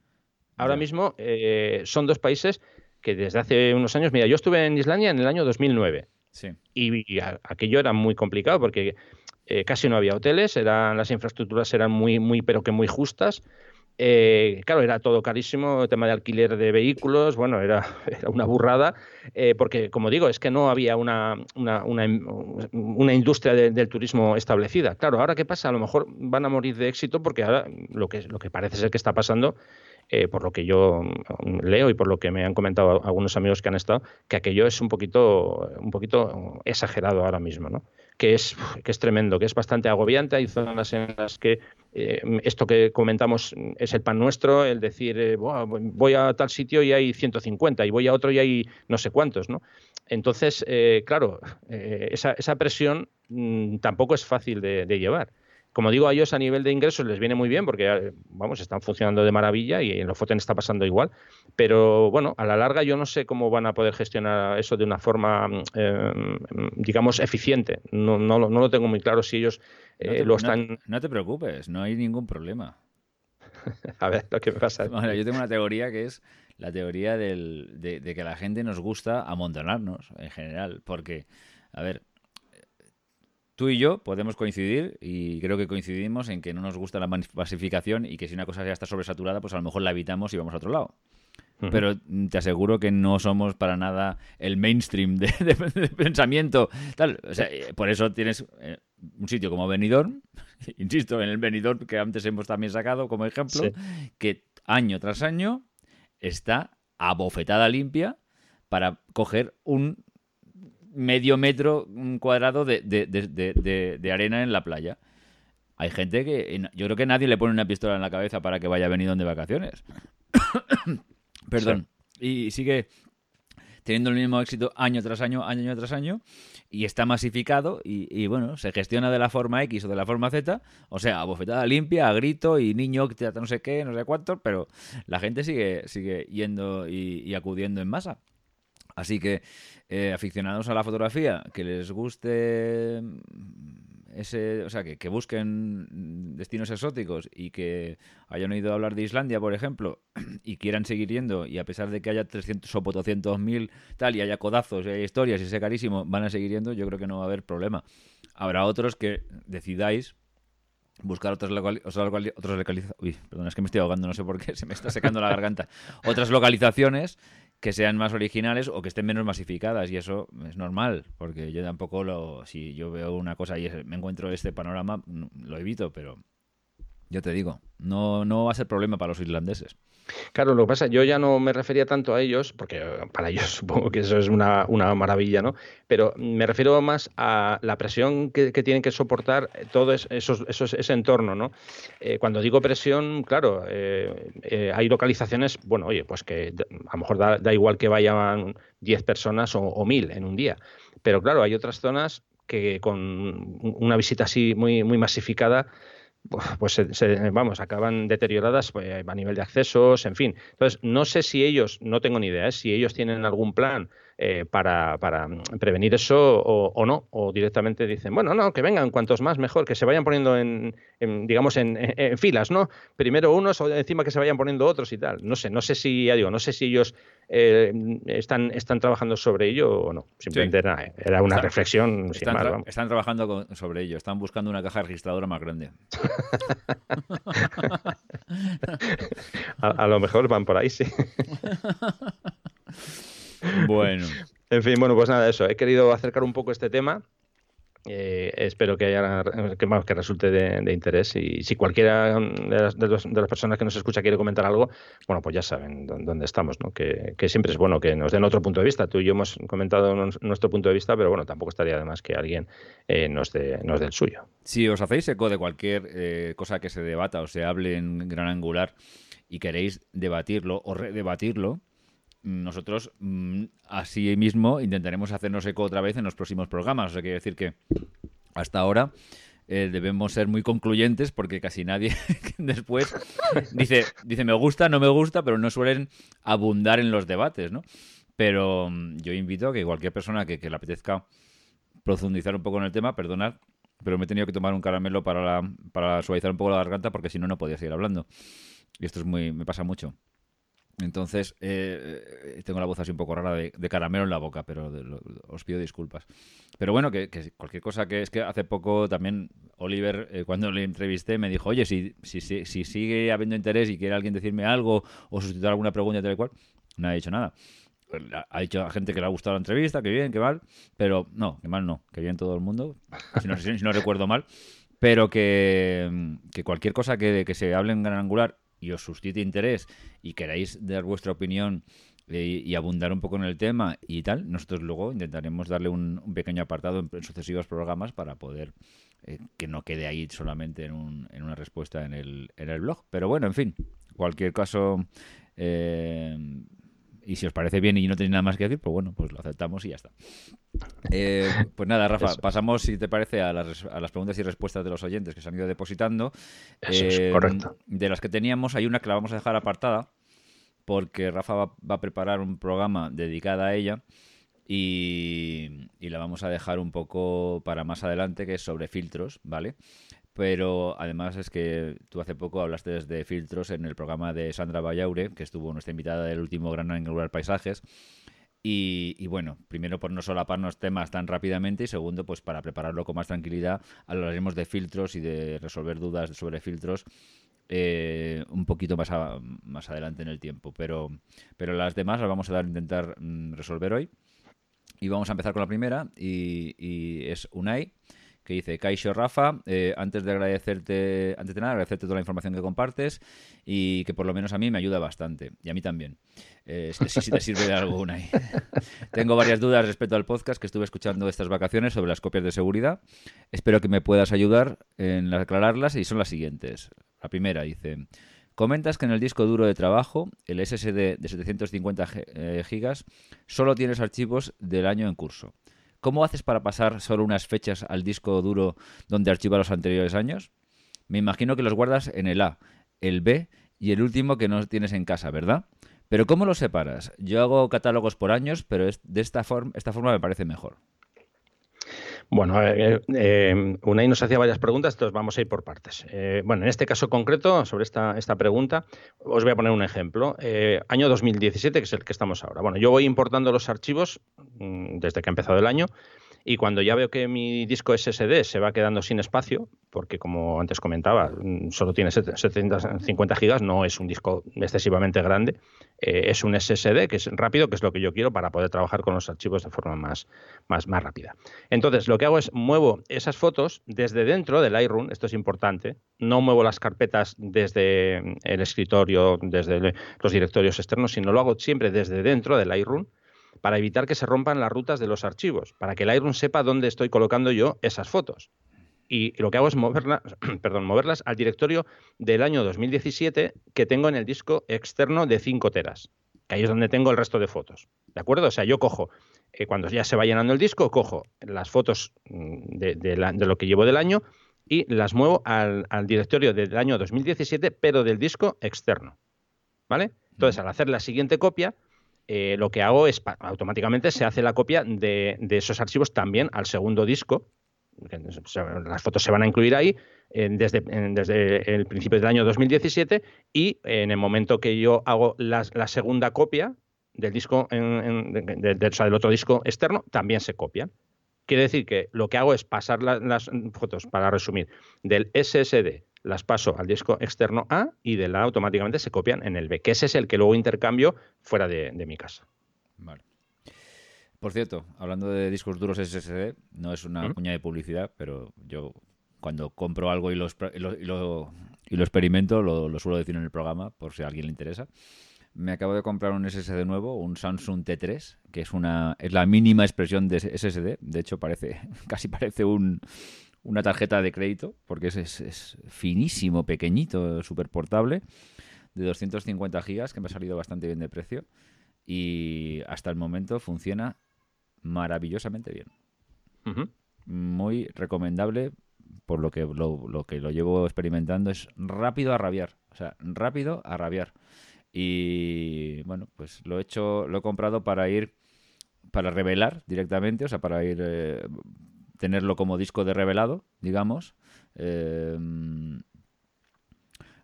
Ahora mismo eh, son dos países que desde hace unos años, mira, yo estuve en Islandia en el año 2009 y, aquello era muy complicado porque casi no había hoteles, eran las infraestructuras eran muy, muy, pero que muy justas. Eh, claro, era todo carísimo, el tema de alquiler de vehículos, bueno, era, una burrada, eh, porque como digo, es que no había una, una, industria del turismo establecida. Claro, ahora qué pasa, a lo mejor van a morir de éxito porque ahora lo que, lo que parece ser que está pasando, eh, por lo que yo leo y por lo que me han comentado algunos amigos que han estado, que aquello es un poquito, un poquito exagerado ahora mismo, ¿no? que es, que es tremendo, que es bastante agobiante. Hay zonas en las que eh, esto que comentamos es el pan nuestro, el decir, eh, voy a tal sitio y hay 150 y voy a otro y hay no sé cuántos, ¿no? Entonces, eh, claro, esa, esa, presión mm, tampoco es fácil de llevar. Como digo, a ellos a nivel de ingresos les viene muy bien porque, eh, vamos, están funcionando de maravilla y en los Foten está pasando igual. Pero bueno, a la larga yo no sé cómo van a poder gestionar eso de una forma, eh, digamos, eficiente. No, no, no, lo tengo muy claro si ellos eh, lo están. No, te preocupes, no hay ningún problema. a ver, lo que pasa. Bueno, yo tengo una teoría que es la teoría del, de, de que a la gente nos gusta amontonarnos en general. Porque, a ver, Tú y yo podemos coincidir y creo que coincidimos en que no nos gusta la masificación y que si una cosa ya está sobresaturada, pues a lo mejor la evitamos y vamos a otro lado. Pero te aseguro que no somos para nada el mainstream de, pensamiento. Tal. Eh, por eso tienes eh, un sitio como Benidorm, insisto, en el Benidorm que antes hemos también sacado como ejemplo, que año tras año está a bofetada limpia para coger un medio metro cuadrado de, de, arena en la playa. Hay gente que. Yo creo que nadie le pone una pistola en la cabeza para que vaya a venir de vacaciones. Perdón. Y sigue teniendo el mismo éxito año tras año, año tras año, y está masificado y, bueno, se gestiona de la forma X o de la forma Z, o sea, a bofetada limpia, a grito y niño, no sé qué, no sé cuántos, pero la gente sigue, sigue yendo y acudiendo en masa. Así que eh, aficionados a la fotografía, que les guste mm, ese, o sea, que, busquen destinos exóticos y que hayan oído hablar de Islandia, por ejemplo, y quieran seguir yendo, y a pesar de que haya 300 o 400 mil tal, y haya codazos y haya historias y sea carísimo, van a seguir yendo, yo creo que no va a haber problema. Habrá otros que decidáis buscar otras, otras localizaciones. Uy, perdón, es que me estoy ahogando, no sé por qué, se me está secando la garganta. Otras localizaciones que sean más originales o que estén menos masificadas y eso es normal porque yo tampoco lo si yo veo una cosa y me encuentro este panorama lo evito pero yo te digo, no, no va a ser problema para los irlandeses. Claro, lo que pasa, yo ya no me refería tanto a ellos, porque para ellos supongo que eso es una, maravilla, ¿no? Pero me refiero más a la presión que, tienen que soportar todo esos, ese entorno, ¿no? Eh, cuando digo presión, claro, eh, eh, hay localizaciones, bueno, oye, pues que a lo mejor da, igual que vayan 10 personas o, o 1000 en un día. Pero claro, hay otras zonas que con una visita así muy, muy masificada pues se, vamos, acaban deterioradas pues, a nivel de accesos, en fin. Entonces, no sé si ellos, no tengo ni idea, ¿eh? si ellos tienen algún plan eh, para, para, prevenir eso o, no, o directamente dicen, bueno, no, que vengan, cuantos más mejor, que se vayan poniendo en, digamos, en, filas, ¿no? Primero unos o encima que se vayan poniendo otros y tal. No sé, no sé si, ya digo, no sé si ellos eh, están, están trabajando sobre ello o no. Simplemente era, una reflexión. Están, están trabajando sobre ello, están buscando una caja registradora más grande. a, lo mejor van por ahí, sí. bueno. En fin, bueno, pues nada, eso. He querido acercar un poco este tema eh, espero que, haya, que, que resulte de, interés y si cualquiera de las, personas que nos escucha quiere comentar algo, bueno, pues ya saben dónde estamos, ¿no? Que, siempre es bueno que nos den otro punto de vista. Tú y yo hemos comentado nuestro punto de vista, pero bueno, tampoco estaría de más que alguien eh, nos, dé, nos el suyo. Si os hacéis eco de cualquier eh, cosa que se debata o se hable en gran angular y queréis debatirlo o redebatirlo, nosotros mm, así mismo intentaremos hacernos eco otra vez en los próximos programas. O sea, quiere decir que hasta ahora eh, debemos ser muy concluyentes porque casi nadie después dice, dice me gusta, no me gusta, pero no suelen abundar en los debates, ¿no? Pero mm, yo invito a que cualquier persona que, le apetezca profundizar un poco en el tema, perdonad, pero me he tenido que tomar un caramelo para, para suavizar un poco la garganta porque si no, no podía seguir hablando. Y esto es muy, me pasa mucho. Entonces, eh, eh, tengo la voz así un poco rara de, caramelo en la boca, pero os pido disculpas. Pero bueno, que, cualquier cosa que es que hace poco también Oliver, eh, cuando le entrevisté, me dijo, oye, si, si, si, sigue habiendo interés y quiere alguien decirme algo o sustituir alguna pregunta tal y cual, no ha dicho nada. Ha dicho a gente que le ha gustado la entrevista, que bien, que mal, pero no, que mal no, que bien todo el mundo, si no, si no recuerdo mal, pero que, que cualquier cosa que, que se hable en gran angular y os suscite interés y queráis dar vuestra opinión eh, y, abundar un poco en el tema y tal, nosotros luego intentaremos darle un, pequeño apartado en, sucesivos programas para poder eh, que no quede ahí solamente en, un, en una respuesta en el, en el blog. Pero bueno, en fin, cualquier caso, eh, y si os parece bien y no tenéis nada más que decir, pues bueno, pues lo aceptamos y ya está. Eh, pues nada, Rafa, pasamos, si te parece, a las, a las, preguntas y respuestas de los oyentes que se han ido depositando. Eso es eh, correcto. De las que teníamos, hay una que la vamos a dejar apartada, porque Rafa va, a preparar un programa dedicado a ella. Y, y, la vamos a dejar un poco para más adelante, que es sobre filtros, ¿vale? Pero además es que tú hace poco hablaste de filtros en el programa de Sandra Vallaure, que estuvo nuestra invitada del último Gran Angular Paisajes. Y, bueno, primero por no solaparnos temas tan rápidamente y segundo, pues para prepararlo con más tranquilidad, hablaremos de filtros y de resolver dudas sobre filtros eh, un poquito más, más adelante en el tiempo. Pero, pero las demás las vamos a dar a intentar mm, resolver hoy. Y vamos a empezar con la primera y, y es Unai que dice, Kaisho Rafa, eh, antes de agradecerte, antes de nada, agradecerte toda la información que compartes y que por lo menos a mí me ayuda bastante, y a mí también. Eh, si, te sirve de algo una Tengo varias dudas respecto al podcast que estuve escuchando estas vacaciones sobre las copias de seguridad. Espero que me puedas ayudar en aclararlas y son las siguientes. La primera dice... Comentas que en el disco duro de trabajo, el SSD de 750 eh, gigas, solo tienes archivos del año en curso. ¿Cómo haces para pasar solo unas fechas al disco duro donde archiva los anteriores años? Me imagino que los guardas en el A, el B y el último que no tienes en casa, ¿verdad? Pero ¿cómo los separas? Yo hago catálogos por años, pero de esta, forma, esta forma me parece mejor. Bueno, eh, eh, Unai nos hacía varias preguntas, entonces vamos a ir por partes. Eh, bueno, en este caso concreto, sobre esta, esta pregunta, os voy a poner un ejemplo. Eh, año 2017, que es el que estamos ahora. Bueno, yo voy importando los archivos mm, desde que ha empezado el año y cuando ya veo que mi disco SSD se va quedando sin espacio, porque como antes comentaba, mm, solo tiene 750 gigas, no es un disco excesivamente grande, eh, es un SSD que es rápido, que es lo que yo quiero para poder trabajar con los archivos de forma más, más, más rápida. Entonces, lo que hago es muevo esas fotos desde dentro del iRoom, esto es importante, no muevo las carpetas desde el escritorio, desde los directorios externos, sino lo hago siempre desde dentro del iRoom para evitar que se rompan las rutas de los archivos, para que el Lightroom sepa dónde estoy colocando yo esas fotos. Y lo que hago es moverlas, perdón, moverlas al directorio del año 2017 que tengo en el disco externo de 5 teras, que ahí es donde tengo el resto de fotos. ¿De acuerdo? O sea, yo cojo, eh, cuando ya se va llenando el disco, cojo las fotos mm, de, lo que llevo del año y las muevo al, al, directorio del año 2017, pero del disco externo. ¿Vale? Entonces, al hacer la siguiente copia, eh, lo que hago es automáticamente se hace la copia de, esos archivos también al segundo disco. Las fotos se van a incluir ahí desde, el principio del año 2017 y en el momento que yo hago la, segunda copia del disco, del otro disco externo, también se copian. Quiere decir que lo que hago es pasar las fotos, para resumir, del SSD las paso al disco externo A y de la automáticamente se copian en el B, que ese es el que luego intercambio fuera de, mi casa. Vale. Por cierto, hablando de discos duros SSD, no es una ¿Mm? cuña de publicidad, pero yo cuando compro algo y lo, y lo, experimento, lo, lo, suelo decir en el programa, por si a alguien le interesa. Me acabo de comprar un SSD nuevo, un Samsung T3, que es una es la mínima expresión de SSD. De hecho, parece casi parece un, una tarjeta de crédito, porque es, es, finísimo, pequeñito, súper portable, de 250 gigas, que me ha salido bastante bien de precio. Y hasta el momento funciona maravillosamente bien. Muy recomendable, por lo que lo, lo que lo llevo experimentando, es rápido a rabiar. O sea, rápido a rabiar. Y bueno, pues lo he hecho, lo he comprado para ir, para revelar directamente, o sea, para ir, eh, tenerlo como disco de revelado, digamos. Eh,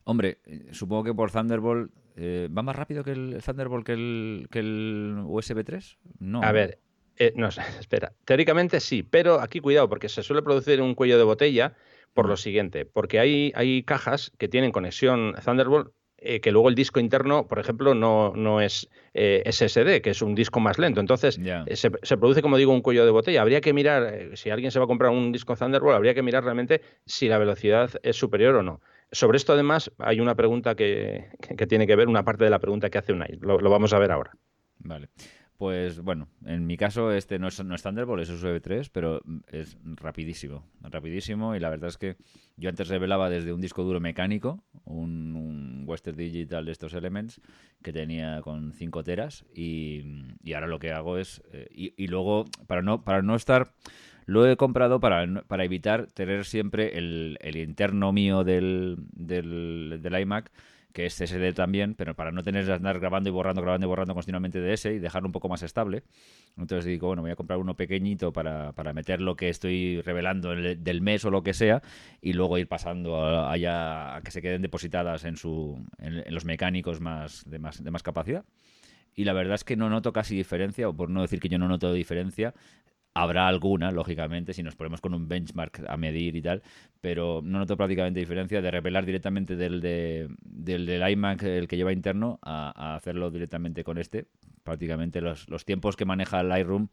hombre, supongo que por Thunderbolt eh, va más rápido que el Thunderbolt que el, que el USB 3. No. A ver, no sé, espera. Teóricamente sí, pero aquí cuidado, porque se suele producir un cuello de botella por lo siguiente, porque hay, hay cajas que tienen conexión Thunderbolt eh, que luego el disco interno, por ejemplo, no, no es eh, SSD, que es un disco más lento. Entonces, eh, se, produce, como digo, un cuello de botella. Habría que mirar, si alguien se va a comprar un disco Thunderbolt, habría que mirar realmente si la velocidad es superior o no. Sobre esto, además, hay una pregunta que, tiene que ver, una parte de la pregunta que hace Unai. Lo, lo vamos a ver ahora. Vale. Pues bueno, en mi caso este no es, no es Thunderbolt, es USB 3, pero es rapidísimo, rapidísimo. Y la verdad es que yo antes revelaba desde un disco duro mecánico, un, Western Digital de estos Elements que tenía con 5 teras. Y, ahora lo que hago es, eh, y, luego para no, para no estar, lo he comprado para, para evitar tener siempre el, el interno mío del, del, del iMac que es SSD también, pero para no tener que andar grabando y borrando, grabando y borrando continuamente de ese y dejarlo un poco más estable. Entonces digo, bueno, voy a comprar uno pequeñito para, para meter lo que estoy revelando del mes o lo que sea y luego ir pasando allá a que se queden depositadas en, su, en, los mecánicos más de, más de más capacidad. Y la verdad es que no noto casi diferencia, o por no decir que yo no noto diferencia, Habrá alguna, lógicamente, si nos ponemos con un benchmark a medir y tal, pero no noto prácticamente diferencia de revelar directamente del, de, del, del iMac, el que lleva interno, a, hacerlo directamente con este. Prácticamente los, los tiempos que maneja el Lightroom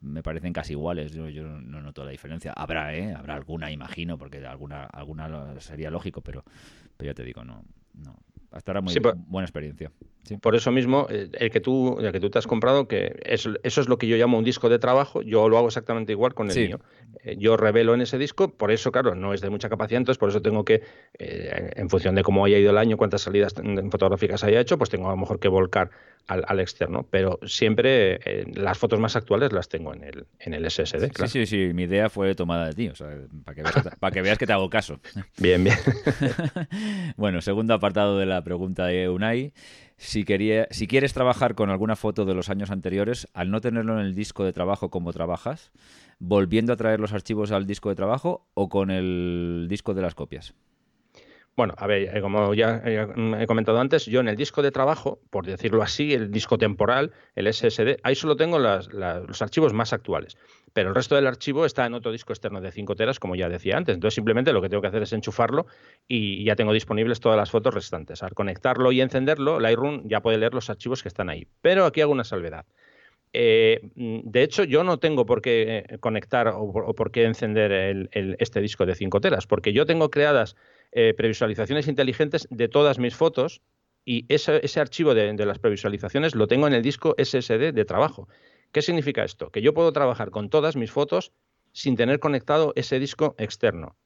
me parecen casi iguales. Yo, yo, no noto la diferencia. Habrá, ¿eh? Habrá alguna, imagino, porque alguna, alguna sería lógico, pero, pero ya te digo, no, no, hasta ahora muy buena experiencia. Por eso mismo, eh, el que, tú, el que tú te has comprado, que eso es lo que yo llamo un disco de trabajo, yo lo hago exactamente igual con el mío. Eh, yo revelo en ese disco, por eso, claro, no es de mucha capacidad, entonces por eso tengo que, eh, en función de cómo haya ido el año, cuántas salidas fotográficas haya hecho, pues tengo a lo mejor que volcar al, externo. Pero siempre las fotos más actuales las tengo en el, en el SSD. Sí, sí, sí, mi idea fue tomada de ti, o sea, para que, veas, para que veas que te hago caso. Bien, bien. bueno, segundo apartado de la pregunta de Unai. Si, quería, si quieres trabajar con alguna foto de los años anteriores, al no tenerlo en el disco de trabajo como trabajas, volviendo a traer los archivos al disco de trabajo o con el disco de las copias. Bueno, a ver, eh, como ya he comentado antes, yo en el disco de trabajo, por decirlo así, el disco temporal, el SSD, ahí solo tengo los archivos más actuales. Pero el resto del archivo está en otro disco externo de 5 teras, como ya decía antes. Entonces, simplemente lo que tengo que hacer es enchufarlo y ya tengo disponibles todas las fotos restantes. Al conectarlo y encenderlo, Lightroom ya puede leer los archivos que están ahí. Pero aquí hago una salvedad. Eh, de hecho, yo no tengo por qué eh, conectar o, por qué encender este disco de 5 teras, porque yo tengo creadas eh, previsualizaciones inteligentes de todas mis fotos y ese, archivo de, las previsualizaciones lo tengo en el disco SSD de trabajo. ¿Qué significa esto? Que yo puedo trabajar con todas mis fotos sin tener conectado ese disco externo.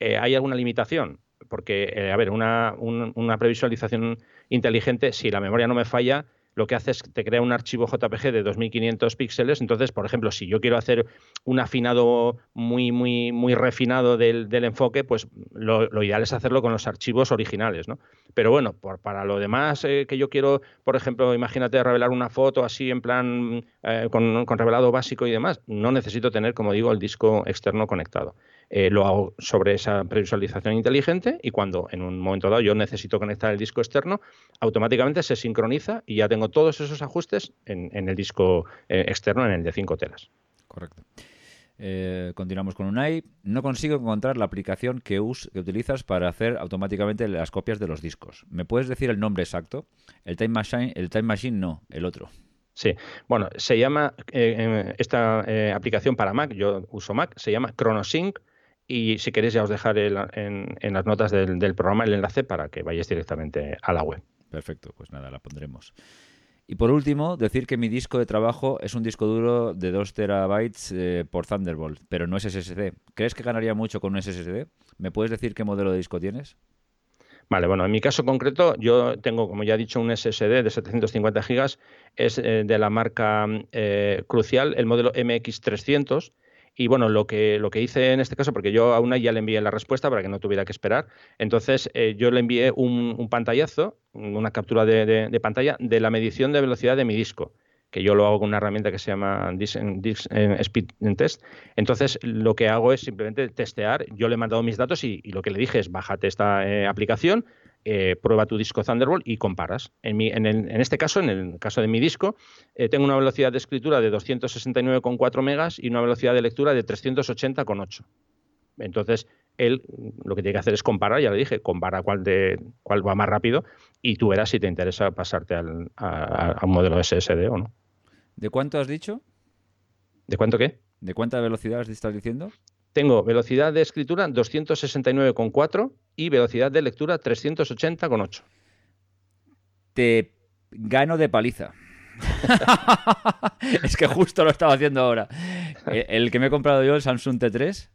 Eh, ¿Hay alguna limitación? Porque, eh, a ver, una, una previsualización inteligente, si la memoria no me falla, lo que hace es que te crea un archivo JPG de 2500 píxeles. Entonces, por ejemplo, si yo quiero hacer un afinado muy, muy, muy refinado del, enfoque, pues lo, ideal es hacerlo con los archivos originales, ¿no? Pero bueno, por, para lo demás eh, que yo quiero, por ejemplo, imagínate revelar una foto así en plan eh, con, revelado básico y demás, no necesito tener, como digo, el disco externo conectado. Eh, lo hago sobre esa previsualización inteligente y cuando en un momento dado yo necesito conectar el disco externo, automáticamente se sincroniza y ya tengo todos esos ajustes en, el disco eh, externo, en el de 5 teras. Correcto. Eh, continuamos con Unai. No consigo encontrar la aplicación que, que utilizas para hacer automáticamente las copias de los discos. ¿Me puedes decir el nombre exacto? El Time Machine, el Time Machine no, el otro. Sí, bueno, se llama eh, esta eh, aplicación para Mac, yo uso Mac, se llama ChronoSync y si queréis ya os dejaré en, las notas del, programa el enlace para que vayáis directamente a la web. Perfecto, pues nada, la pondremos. Y por último, decir que mi disco de trabajo es un disco duro de 2 terabytes eh, por Thunderbolt, pero no es SSD. ¿Crees que ganaría mucho con un SSD? ¿Me puedes decir qué modelo de disco tienes? Vale, bueno, en mi caso concreto, yo tengo, como ya he dicho, un SSD de 750 gigas, es eh, de la marca eh, Crucial, el modelo MX300. Y bueno, lo que, lo que hice en este caso, porque yo a una ya le envié la respuesta para que no tuviera que esperar, entonces eh, yo le envié un, pantallazo, una captura de, pantalla de la medición de velocidad de mi disco que yo lo hago con una herramienta que se llama Disk, Speed Test. Entonces, lo que hago es simplemente testear. Yo le he mandado mis datos y, lo que le dije es bájate esta eh, aplicación, eh, prueba tu disco Thunderbolt y comparas. En, en, este caso, en el caso de mi disco, eh, tengo una velocidad de escritura de 269,4 megas y una velocidad de lectura de 380,8. Entonces, él lo que tiene que hacer es comparar, ya le dije, compara cuál, de, cuál va más rápido y tú verás si te interesa pasarte al, a, a un modelo SSD o no. ¿De cuánto has dicho? ¿De cuánto qué? ¿De cuánta velocidad estás diciendo? Tengo velocidad de escritura 269,4 y velocidad de lectura 380,8. Te gano de paliza. es que justo lo estaba haciendo ahora. El, que me he comprado yo, el Samsung T3,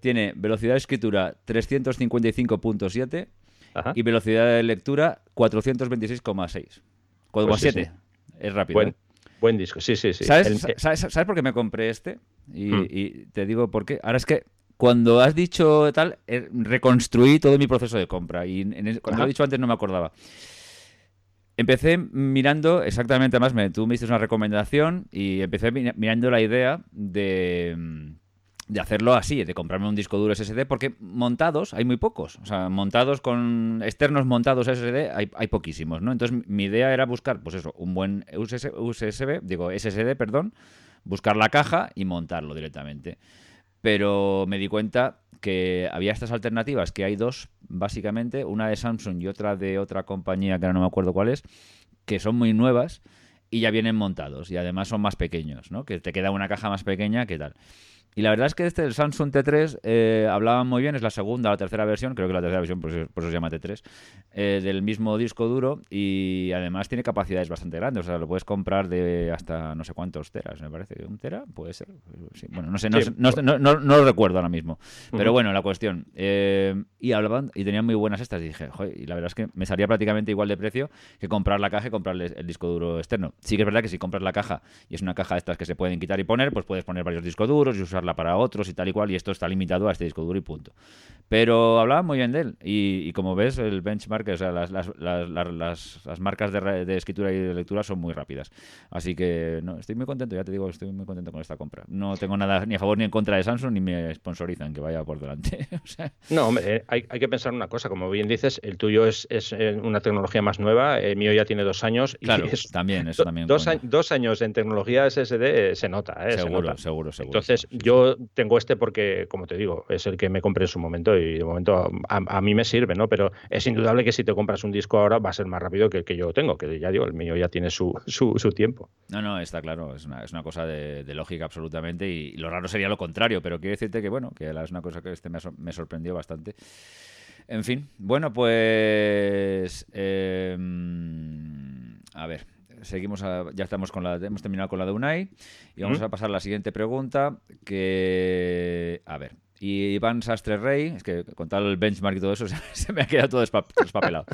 tiene velocidad de escritura 355.7 y velocidad de lectura 426,6. 4,7. Es rápido. ¿eh? Buen disco, sí, sí, sí. ¿Sabes, por qué me compré este? Hmm. Y, te digo por qué. Ahora es que cuando has dicho tal, eh, reconstruí todo mi proceso de compra. Y cuando lo he dicho antes no me acordaba. Empecé mirando exactamente, además, me, tú me hiciste una recomendación y empecé mirando la idea de de hacerlo así, de comprarme un disco duro SSD, porque montados hay muy pocos. O sea, montados con externos montados SSD hay, hay poquísimos, ¿no? Entonces mi idea era buscar, pues eso, un buen USB, digo SSD, perdón, buscar la caja y montarlo directamente. Pero me di cuenta que había estas alternativas, que hay dos, básicamente, una de Samsung y otra de otra compañía que ahora no me acuerdo cuál es, que son muy nuevas y ya vienen montados y además son más pequeños, ¿no? Que te queda una caja más pequeña que tal. Y la verdad es que este, el Samsung T3, eh, hablaba muy bien, es la segunda o la tercera versión, creo que la tercera versión, por eso, se llama T3, eh, del mismo disco duro y además tiene capacidades bastante grandes, o sea, lo puedes comprar de hasta no sé cuántos teras, me parece, un tera puede ser. bueno, no sé, no, no, no, lo recuerdo ahora mismo, pero bueno, la cuestión. Eh, y hablaban y tenían muy buenas estas y dije, joder, y la verdad es que me salía prácticamente igual de precio que comprar la caja y comprarle el disco duro externo. Sí que es verdad que si compras la caja y es una caja de estas que se pueden quitar y poner, pues puedes poner varios discos duros y usar para otros y tal y cual, y esto está limitado a este disco duro y punto. Pero hablaba muy bien de él, y, como ves, el benchmark, o sea, las, las, las, las marcas de, de, escritura y de lectura son muy rápidas. Así que no, estoy muy contento, ya te digo, estoy muy contento con esta compra. No tengo nada ni a favor ni en contra de Samsung, ni me sponsorizan que vaya por delante. No, hombre, eh, hay, hay, que pensar una cosa, como bien dices, el tuyo es, es eh, una tecnología más nueva, el mío ya tiene dos años. Y claro, también, eso también. Dos, dos, años en tecnología SSD eh, se nota, Seguro, seguro, seguro. Entonces, yo tengo este porque, como te digo, es el que me compré en su momento y de momento a, mí me sirve, ¿no? Pero es indudable que si te compras un disco ahora va a ser más rápido que el que yo tengo, que ya digo, el mío ya tiene su, su, tiempo. No, no, está claro, es una, es una cosa de, lógica absolutamente y, lo raro sería lo contrario, pero quiero decirte que, bueno, que es una cosa que este me, me sorprendió bastante. En fin, bueno, pues... Em, a ver, seguimos ya estamos con la hemos terminado con la de Unai y vamos a pasar a la siguiente pregunta que a ver y Iván Sastre Rey, es que con tal benchmark y todo eso se me ha quedado todo despapelado.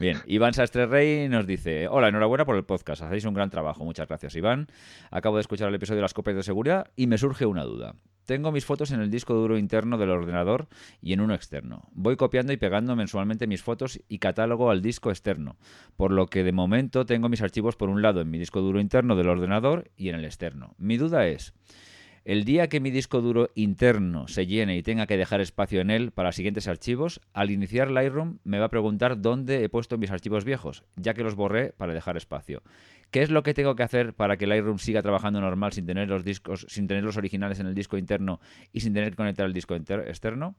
Bien, Iván Sastre Rey nos dice, hola, enhorabuena por el podcast, hacéis un gran trabajo, muchas gracias Iván. Acabo de escuchar el episodio de las copias de seguridad y me surge una duda. Tengo mis fotos en el disco duro interno del ordenador y en uno externo. Voy copiando y pegando mensualmente mis fotos y catálogo al disco externo, por lo que de momento tengo mis archivos por un lado en mi disco duro interno del ordenador y en el externo. Mi duda es, El día que mi disco duro interno se llene y tenga que dejar espacio en él para siguientes archivos, al iniciar Lightroom me va a preguntar dónde he puesto mis archivos viejos, ya que los borré para dejar espacio. ¿Qué es lo que tengo que hacer para que Lightroom siga trabajando normal sin tener los discos, sin tener los originales en el disco interno y sin tener que conectar el disco externo?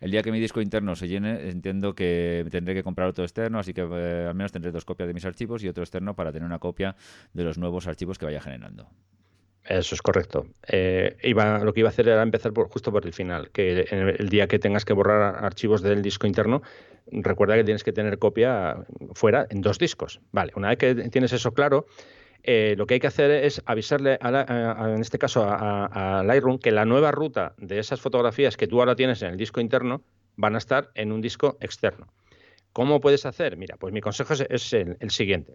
El día que mi disco interno se llene, entiendo que tendré que comprar otro externo, así que eh, al menos tendré dos copias de mis archivos y otro externo para tener una copia de los nuevos archivos que vaya generando. Eso es correcto. Eh, lo que iba a hacer era empezar por, justo por el final, que el, día que tengas que borrar archivos del disco interno, recuerda que tienes que tener copia fuera en dos discos. Vale, una vez que tienes eso claro, eh, lo que hay que hacer es avisarle, en este caso a, Lightroom, que la nueva ruta de esas fotografías que tú ahora tienes en el disco interno van a estar en un disco externo. ¿Cómo puedes hacer? Mira, pues mi consejo es, el, siguiente.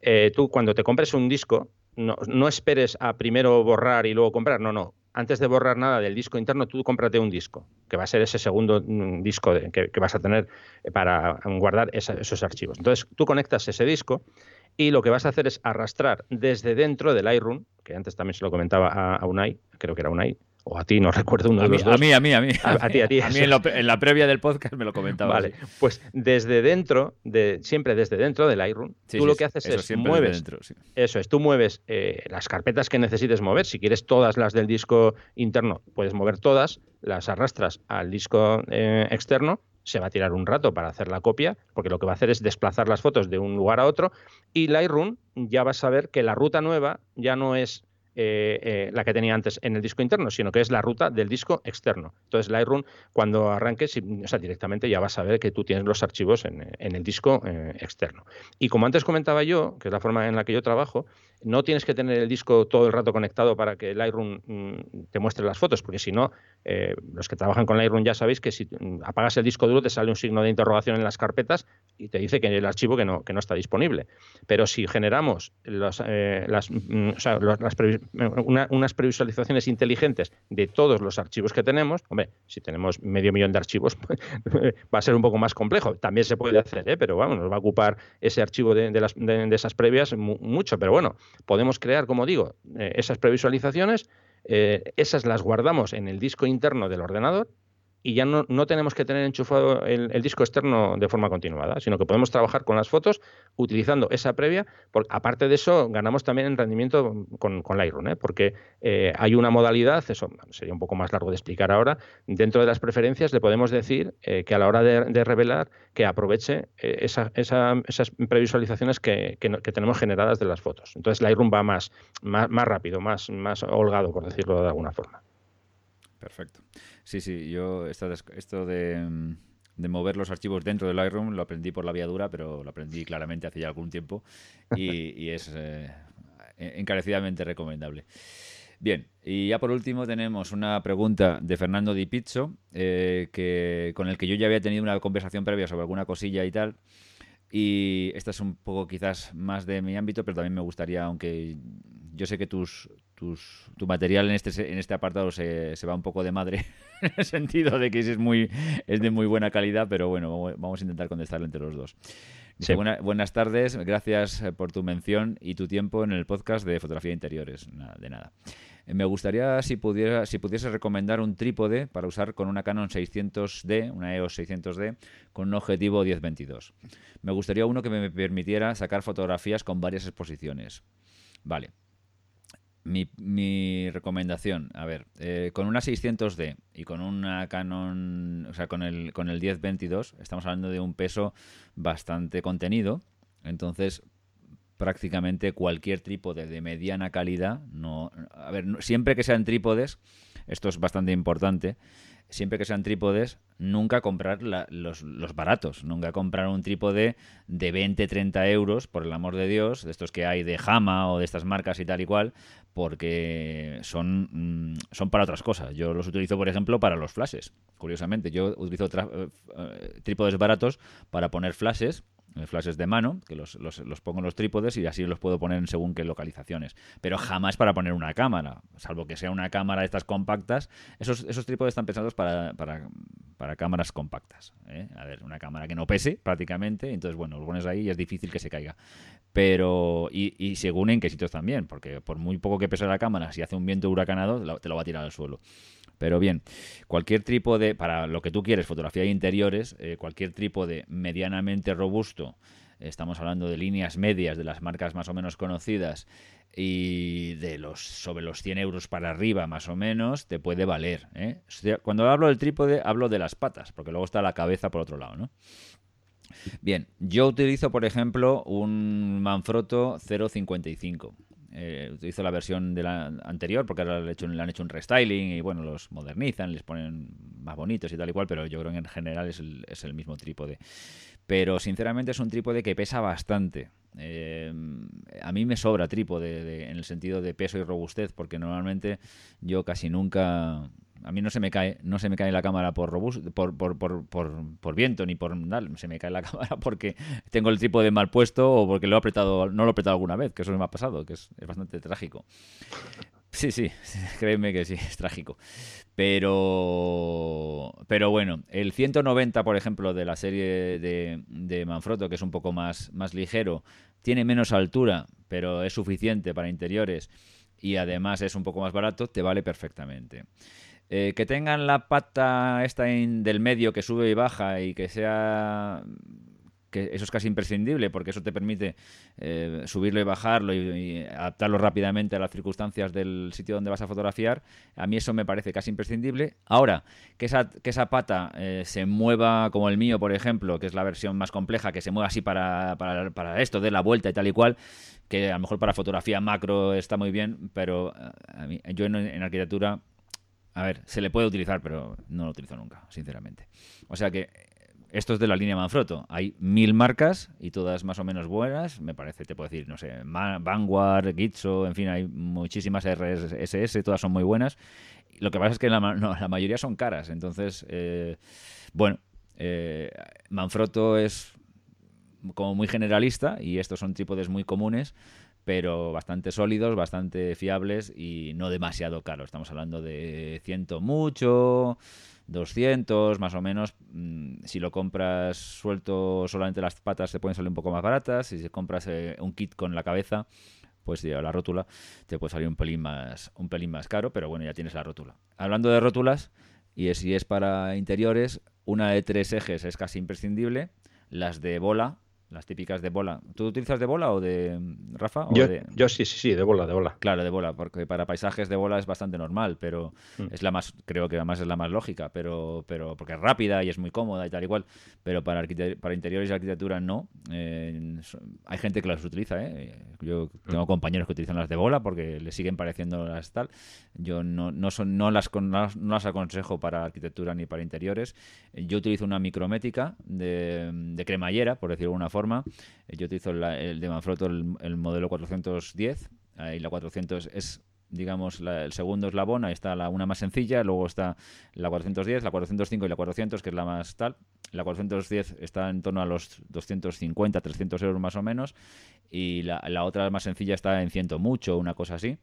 Eh, tú cuando te compres un disco, no, esperes a primero borrar y luego comprar, no, no. Antes de borrar nada del disco interno, tú cómprate un disco, que va a ser ese segundo mm, disco que, vas a tener para guardar esos archivos. Entonces, tú conectas ese disco y lo que vas a hacer es arrastrar desde dentro del iRoom, que antes también se lo comentaba a, a Unai, creo que era Unai, o a ti, no recuerdo uno de los dos. A mí, a mí, a mí. A, ti, a ti. A mí en, la previa del podcast me lo comentaba. Vale, pues desde dentro, de, siempre desde dentro del iRoom, tú lo que haces es mueves. eso es, tú mueves eh, las carpetas que necesites mover. Si quieres todas las del disco interno, puedes mover todas, las arrastras al disco eh, externo se va a tirar un rato para hacer la copia, porque lo que va a hacer es desplazar las fotos de un lugar a otro y Lightroom ya va a saber que la ruta nueva ya no es eh, eh, la que tenía antes en el disco interno, sino que es la ruta del disco externo. Entonces Lightroom, cuando arranques, o sea, directamente ya vas a ver que tú tienes los archivos en, el disco eh, externo. Y como antes comentaba yo, que es la forma en la que yo trabajo, no tienes que tener el disco todo el rato conectado para que Lightroom mm, te muestre las fotos, porque si no, los que trabajan con Lightroom ya sabéis que si mm, apagas el disco duro te sale un signo de interrogación en las carpetas y te dice que el archivo que no, está disponible. Pero si generamos las, las, mm, las unas previsualizaciones inteligentes de todos los archivos que tenemos, hombre, si tenemos medio millón de archivos, va a ser un poco más complejo. También se puede hacer, ¿eh? pero vamos, nos va a ocupar ese archivo de, de, esas previas mucho. Pero bueno, podemos crear, como digo, eh, esas previsualizaciones, eh, esas las guardamos en el disco interno del ordenador y ya no, no, tenemos que tener enchufado el, disco externo de forma continuada, sino que podemos trabajar con las fotos utilizando esa previa. Porque, aparte de eso, ganamos también en rendimiento con, con Lightroom, ¿eh? porque eh, hay una modalidad, eso sería un poco más largo de explicar ahora, dentro de las preferencias le podemos decir eh, que a la hora de, revelar que aproveche esa, esas previsualizaciones que, que, tenemos generadas de las fotos. Entonces Lightroom va más, más, más rápido, más, más holgado, por decirlo de alguna forma. Perfecto. Sí, sí, yo esto, esto de, mover los archivos dentro del Lightroom lo aprendí por la vía dura, pero lo aprendí claramente hace ya algún tiempo y, es eh, encarecidamente recomendable. Bien, y ya por último tenemos una pregunta de Fernando Di Pizzo, eh, que, con el que yo ya había tenido una conversación previa sobre alguna cosilla y tal. Y esta es un poco quizás más de mi ámbito, pero también me gustaría, aunque yo sé que tus, tu material en este, en este apartado se, va un poco de madre, en el sentido de que es, muy, es de muy buena calidad, pero bueno, vamos a intentar contestarlo entre los dos. buenas tardes, gracias eh, por tu mención y tu tiempo en el podcast de fotografía de interiores. de nada. Eh, me gustaría si pudiera, si pudiese recomendar un trípode para usar con una Canon 600D, una EOS 600D, con un objetivo 10-22. Me gustaría uno que me permitiera sacar fotografías con varias exposiciones. Vale, mi, recomendación, a ver, eh, con una 600D y con una Canon, o sea, con el, con el 1022, estamos hablando de un peso bastante contenido. Entonces, prácticamente cualquier trípode de mediana calidad, no, a ver, siempre que sean trípodes, esto es bastante importante, siempre que sean trípodes, nunca comprar los, baratos. Nunca comprar un trípode de 20, 30 euros, por el amor de Dios, de estos que hay de Hama o de estas marcas y tal y cual, porque son, mm, son para otras cosas. Yo los utilizo, por ejemplo, para los flashes. Curiosamente, yo utilizo eh, eh, trípodes baratos para poner flashes flashes de mano, que los, los, los, pongo en los trípodes y así los puedo poner en según qué localizaciones. Pero jamás para poner una cámara, salvo que sea una cámara de estas compactas. Esos, esos trípodes están pensados para, para, para cámaras compactas. ¿eh? A ver, una cámara que no pese prácticamente, entonces bueno, lo pones ahí y es difícil que se caiga. Pero, y, y según en qué sitios también, porque por muy poco que pese la cámara, si hace un viento huracanado, te lo va a tirar al suelo. Pero bien, cualquier trípode, para lo que tú quieres, fotografía de interiores, eh, cualquier trípode medianamente robusto, estamos hablando de líneas medias de las marcas más o menos conocidas y de los sobre los 100 euros para arriba más o menos, te puede valer. ¿eh? Cuando hablo del trípode, hablo de las patas, porque luego está la cabeza por otro lado, ¿no? Bien, yo utilizo, por ejemplo, un Manfrotto 055. Eh, utilizo la versión de la anterior porque ahora le, han hecho un restyling y bueno, los modernizan, les ponen más bonitos y tal y cual, pero yo creo que en general es el, es el mismo trípode. Pero sinceramente es un trípode que pesa bastante. Eh, a mí me sobra trípode en el sentido de peso y robustez porque normalmente yo casi nunca a mí no se me cae, no se me cae la cámara por, por, por, por, por, viento ni por nada, se me cae la cámara porque tengo el trípode mal puesto o porque lo he apretado, no lo he apretado alguna vez, que eso me ha pasado, que es, bastante trágico. Sí, sí, créeme que sí, es trágico. Pero, pero bueno, el 190, por ejemplo, de la serie de, de Manfrotto, que es un poco más, más ligero, tiene menos altura, pero es suficiente para interiores y además es un poco más barato, te vale perfectamente. Eh, que tengan la pata esta del medio que sube y baja y que sea que eso es casi imprescindible porque eso te permite eh, subirlo y bajarlo y, adaptarlo rápidamente a las circunstancias del sitio donde vas a fotografiar. A mí eso me parece casi imprescindible. Ahora, que esa, que esa pata eh, se mueva como el mío, por ejemplo, que es la versión más compleja, que se mueva así para, para, esto, de la vuelta y tal y cual, que a lo mejor para fotografía macro está muy bien, pero a mí, yo en arquitectura a ver, se le puede utilizar, pero no lo utilizo nunca, sinceramente. O sea que esto es de la línea Manfrotto. Hay mil marcas y todas más o menos buenas. Me parece, te puedo decir, no sé, Vanguard, Gitzo, en fin, hay muchísimas RSS, todas son muy buenas. Lo que pasa es que la, mayoría son caras. Entonces, eh, bueno, eh, Manfrotto es como muy generalista y estos son trípodes muy comunes pero bastante sólidos, bastante fiables y no demasiado caros. Estamos hablando de ciento mucho, 200 más o menos. Mm, si lo compras suelto solamente las patas te pueden salir un poco más baratas. Si compras eh, un kit con la cabeza, pues la rótula, te puede salir un pelín más un pelín más caro, pero bueno, ya tienes la rótula. Hablando de rótulas, y si es para interiores, una de tres ejes es casi imprescindible. Las de bola, las típicas de bola. ¿Tú utilizas de bola o de Rafa? yo, sí, sí, sí, de bola, de bola. Claro, de bola, porque para paisajes de bola es bastante normal, pero mm. es la más, creo que además es la más lógica, pero, pero porque es rápida y es muy cómoda y tal igual, pero para, para interiores y arquitectura no. Eh, hay gente que las utiliza, ¿eh? Yo tengo mm. compañeros que utilizan las de bola porque les siguen pareciendo las tal. Yo no, no, son, no, las, no las aconsejo para arquitectura ni para interiores. Yo utilizo una micromética de, de cremallera, por decirlo de alguna forma eh, yo utilizo el de Manfrotto, el, modelo 410. Ahí la 400 es digamos, el segundo eslabón, ahí está la, una más sencilla, luego está la 410, la 405 y la 400, que es la más tal. La 410 está en torno a los 250, 300 euros más o menos, y la, la otra más sencilla está en ciento mucho, una cosa así.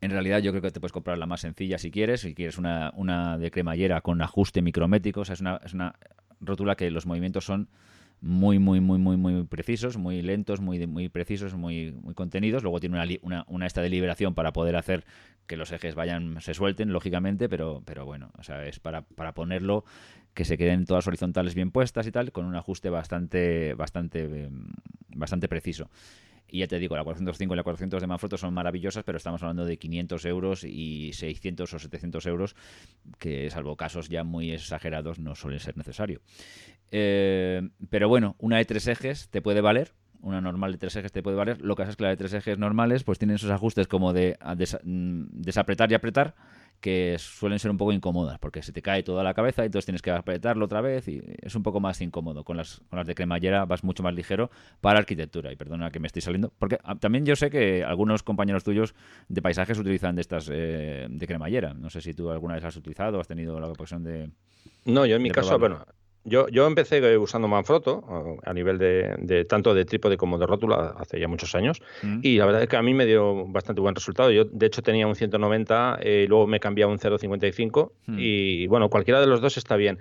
En realidad yo creo que te puedes comprar la más sencilla si quieres, si quieres una, una de cremallera con ajuste micrométrico, o sea, es una, es una rótula que los movimientos son muy, muy, muy, muy, muy precisos, muy lentos, muy, muy precisos, muy, muy contenidos. Luego tiene una, una, una, esta de liberación para poder hacer que los ejes vayan, se suelten, lógicamente, pero, pero bueno, o sea, es para, para ponerlo que se queden todas horizontales bien puestas y tal, con un ajuste bastante, bastante, em, bastante preciso. Y ya te digo, la 405 y la 400 de Manfrotto son maravillosas, pero estamos hablando de 500 euros y 600 o 700 euros, que salvo casos ya muy exagerados no suelen ser necesario. Eh, pero bueno, una de tres ejes te puede valer, una normal de tres ejes te puede valer. Lo que pasa es que la de tres ejes normales pues tienen esos ajustes como de mm, desapretar y apretar que suelen ser un poco incómodas porque se te cae toda la cabeza y entonces tienes que apretarlo otra vez y es un poco más incómodo. Con las, con las de cremallera vas mucho más ligero para arquitectura y perdona que me estoy saliendo porque ah, también yo sé que algunos compañeros tuyos de paisajes utilizan de estas eh, de cremallera. No sé si tú alguna vez has utilizado o has tenido la ocasión de... No, yo en mi caso, bueno, Yo, yo empecé usando Manfrotto a nivel de, tanto de trípode como de rótula hace ya muchos años mm. y la verdad es que a mí me dio bastante buen resultado. Yo de hecho tenía un 190 y eh, luego me cambié a un 0.55 mm. y bueno, cualquiera de los dos está bien.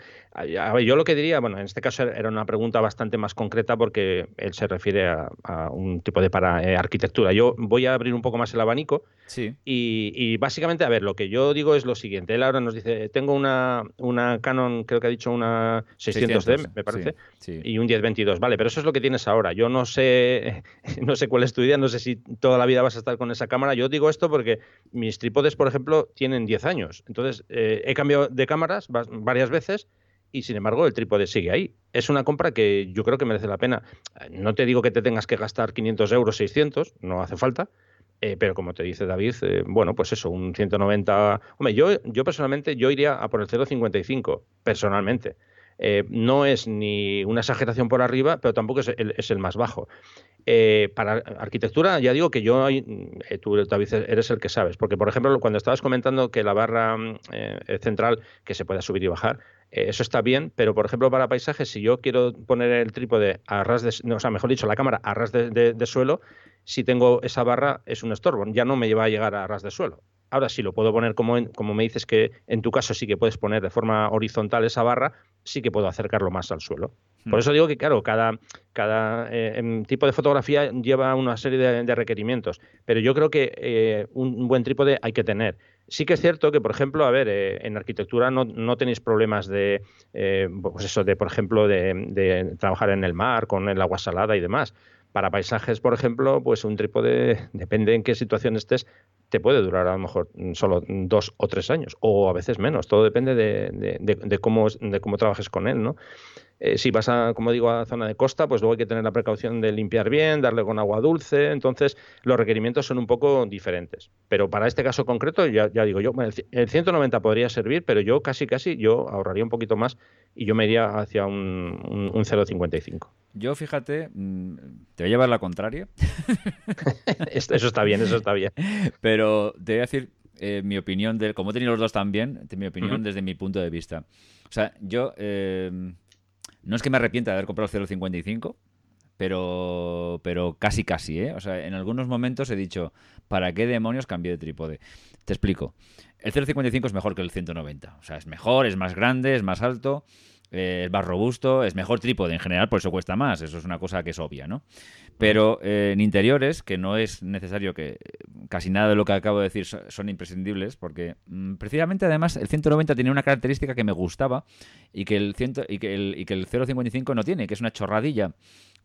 yo lo que diría, bueno, en este caso era una pregunta bastante más concreta porque él se refiere a, un tipo de para eh, arquitectura. Yo voy a abrir un poco más el abanico sí. y, básicamente, a ver, lo que yo digo es lo siguiente. Él ahora nos dice, tengo una, una Canon, creo que ha dicho una 600D, me parece, y un 1022. Vale, pero eso es lo que tienes ahora. Yo no sé, no sé cuál es tu idea, no sé si toda la vida vas a estar con esa cámara. Yo digo esto porque mis trípodes, por ejemplo, tienen 10 años. Entonces, eh, he cambiado de cámaras varias veces y sin embargo el trípode sigue ahí. Es una compra que yo creo que merece la pena. No te digo que te tengas que gastar 500 euros, 600, no hace falta, eh, pero como te dice David, eh, bueno, pues eso, un 190. Hombre, yo, yo personalmente yo iría a por el 0,55, personalmente. Eh, no es ni una exageración por arriba, pero tampoco es el, más bajo. para arquitectura, ya digo que yo, tú David eres el que sabes, porque por ejemplo, cuando estabas comentando que la barra central que se pueda subir y bajar, eso está bien, pero por ejemplo para paisajes, si yo quiero poner el trípode a ras de, o sea, mejor dicho, la cámara a ras de suelo, si tengo esa barra es un estorbo, ya no me va a llegar a ras de suelo. Ahora, si lo puedo poner como, como me dices que en tu caso sí que puedes poner de forma horizontal esa barra, sí que puedo acercarlo más al suelo. Por hmm. eso digo que, claro, cada, cada eh, tipo de fotografía lleva una serie de, requerimientos, pero yo creo que eh, un, buen trípode hay que tener. Sí que es cierto que, por ejemplo, a ver, eh, en arquitectura no, no, tenéis problemas de, pues eso, de, por ejemplo, de, de trabajar en el mar, con el agua salada y demás. Para paisajes, por ejemplo, pues un trípode, depende en qué situación estés, te puede durar a lo mejor solo dos o tres años, o a veces menos. Todo depende de, de, cómo, de cómo trabajes con él, ¿no? Eh, si vas a, como digo, a zona de costa, pues luego hay que tener la precaución de limpiar bien, darle con agua dulce. Entonces, los requerimientos son un poco diferentes. Pero para este caso concreto, ya, digo yo, el 190 podría servir, pero yo casi, casi, yo ahorraría un poquito más y yo me iría hacia un, un, 0,55. Yo, fíjate, mm, te voy a llevar la contraria. eso está bien, eso está bien. Pero te voy a decir eh, mi opinión, de, como he tenido los dos también, mi opinión desde mi punto de vista. O sea, yo... Eh, no es que me arrepienta de haber comprado el 0.55, pero, pero casi casi, ¿eh? O sea, en algunos momentos he dicho, ¿para qué demonios cambié de trípode? Te explico. El 0.55 es mejor que el 190. O sea, es mejor, es más grande, es más alto, eh, es más robusto, es mejor trípode en general, por eso cuesta más. Eso es una cosa que es obvia, ¿no? Pero eh, en interiores, que no es necesario que casi nada de lo que acabo de decir son imprescindibles, porque mm, precisamente además el 190 tiene una característica que me gustaba y que el, y que el, y que el 055 no tiene, que es una chorradilla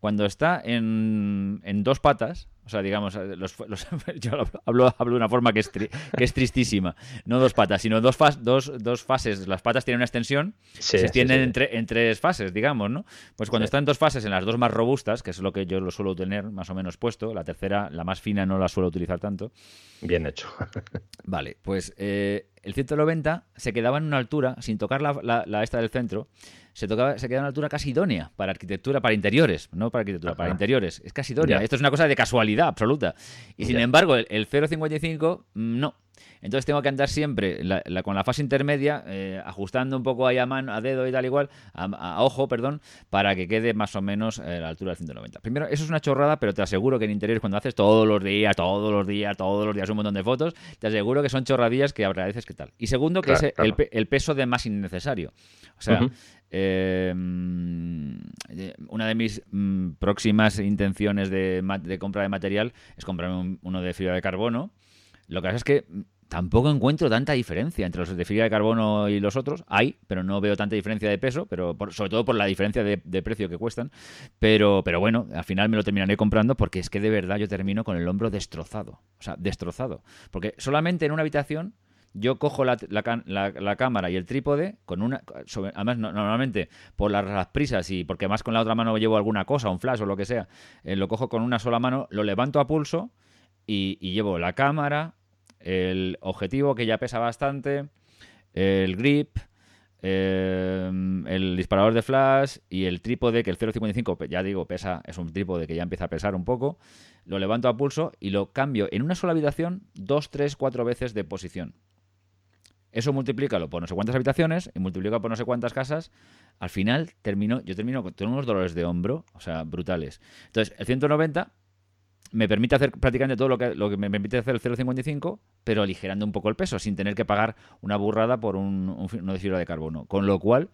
cuando está en, en dos patas, o sea, digamos, eh, los, yo hablo, hablo, de una forma que es, que es tristísima, no dos patas, sino dos, dos, dos fases. Las patas tienen una extensión, se extienden Entre, en tres fases, digamos, ¿no? Pues cuando están en dos fases, en las dos más robustas, que es lo que yo lo suelo tener más o menos puesto, la tercera, la más fina, no la suelo utilizar tanto. Bien hecho. vale, pues eh, el 190 se quedaba en una altura, sin tocar la, la esta del centro, se, tocaba, se queda en una altura casi idónea para arquitectura, para interiores, no para arquitectura, para interiores. Es casi idónea. Esto es una cosa de casualidad absoluta. Y sin embargo, el, el 0.55 mm, no. Entonces tengo que andar siempre con la fase intermedia, eh, ajustando un poco ahí a mano, a dedo y tal igual, a, ojo, perdón, para que quede más o menos a la altura del 190. Primero, eso es una chorrada, pero te aseguro que en interiores cuando haces todos los días, todos los días, todos los días un montón de fotos, te aseguro que son chorradillas que agradeces que tal. Y segundo, que es el, peso de más innecesario. O sea, eh, una de mis mm, próximas intenciones de, compra de material es comprarme uno de fibra de carbono. Lo que pasa es que tampoco encuentro tanta diferencia entre los de fibra de carbono y los otros. Hay, pero no veo tanta diferencia de peso, pero sobre todo por la diferencia de, precio que cuestan. Pero, pero bueno, al final me lo terminaré comprando porque es que de verdad yo termino con el hombro destrozado. O sea, destrozado. Porque solamente en una habitación yo cojo la, cámara y el trípode con una además normalmente por las, prisas y porque más con la otra mano llevo alguna cosa un flash o lo que sea eh, lo cojo con una sola mano lo levanto a pulso y llevo la cámara el objetivo que ya pesa bastante, el grip, em, el disparador de flash y el trípode que el 0.55 ya digo pesa es un trípode que ya empieza a pesar un poco lo levanto a pulso y lo cambio en una sola habitación dos tres cuatro veces de posición Eso multiplícalo por no sé cuántas habitaciones y multiplícalo por no sé cuántas casas. Al final termino, yo termino con unos dolores de hombro, o sea, brutales. Entonces, el 190 me permite hacer prácticamente todo lo que, lo que me permite hacer el 0,55, pero aligerando un poco el peso, sin tener que pagar una burrada por un, un, fibra de carbono. Con lo cual,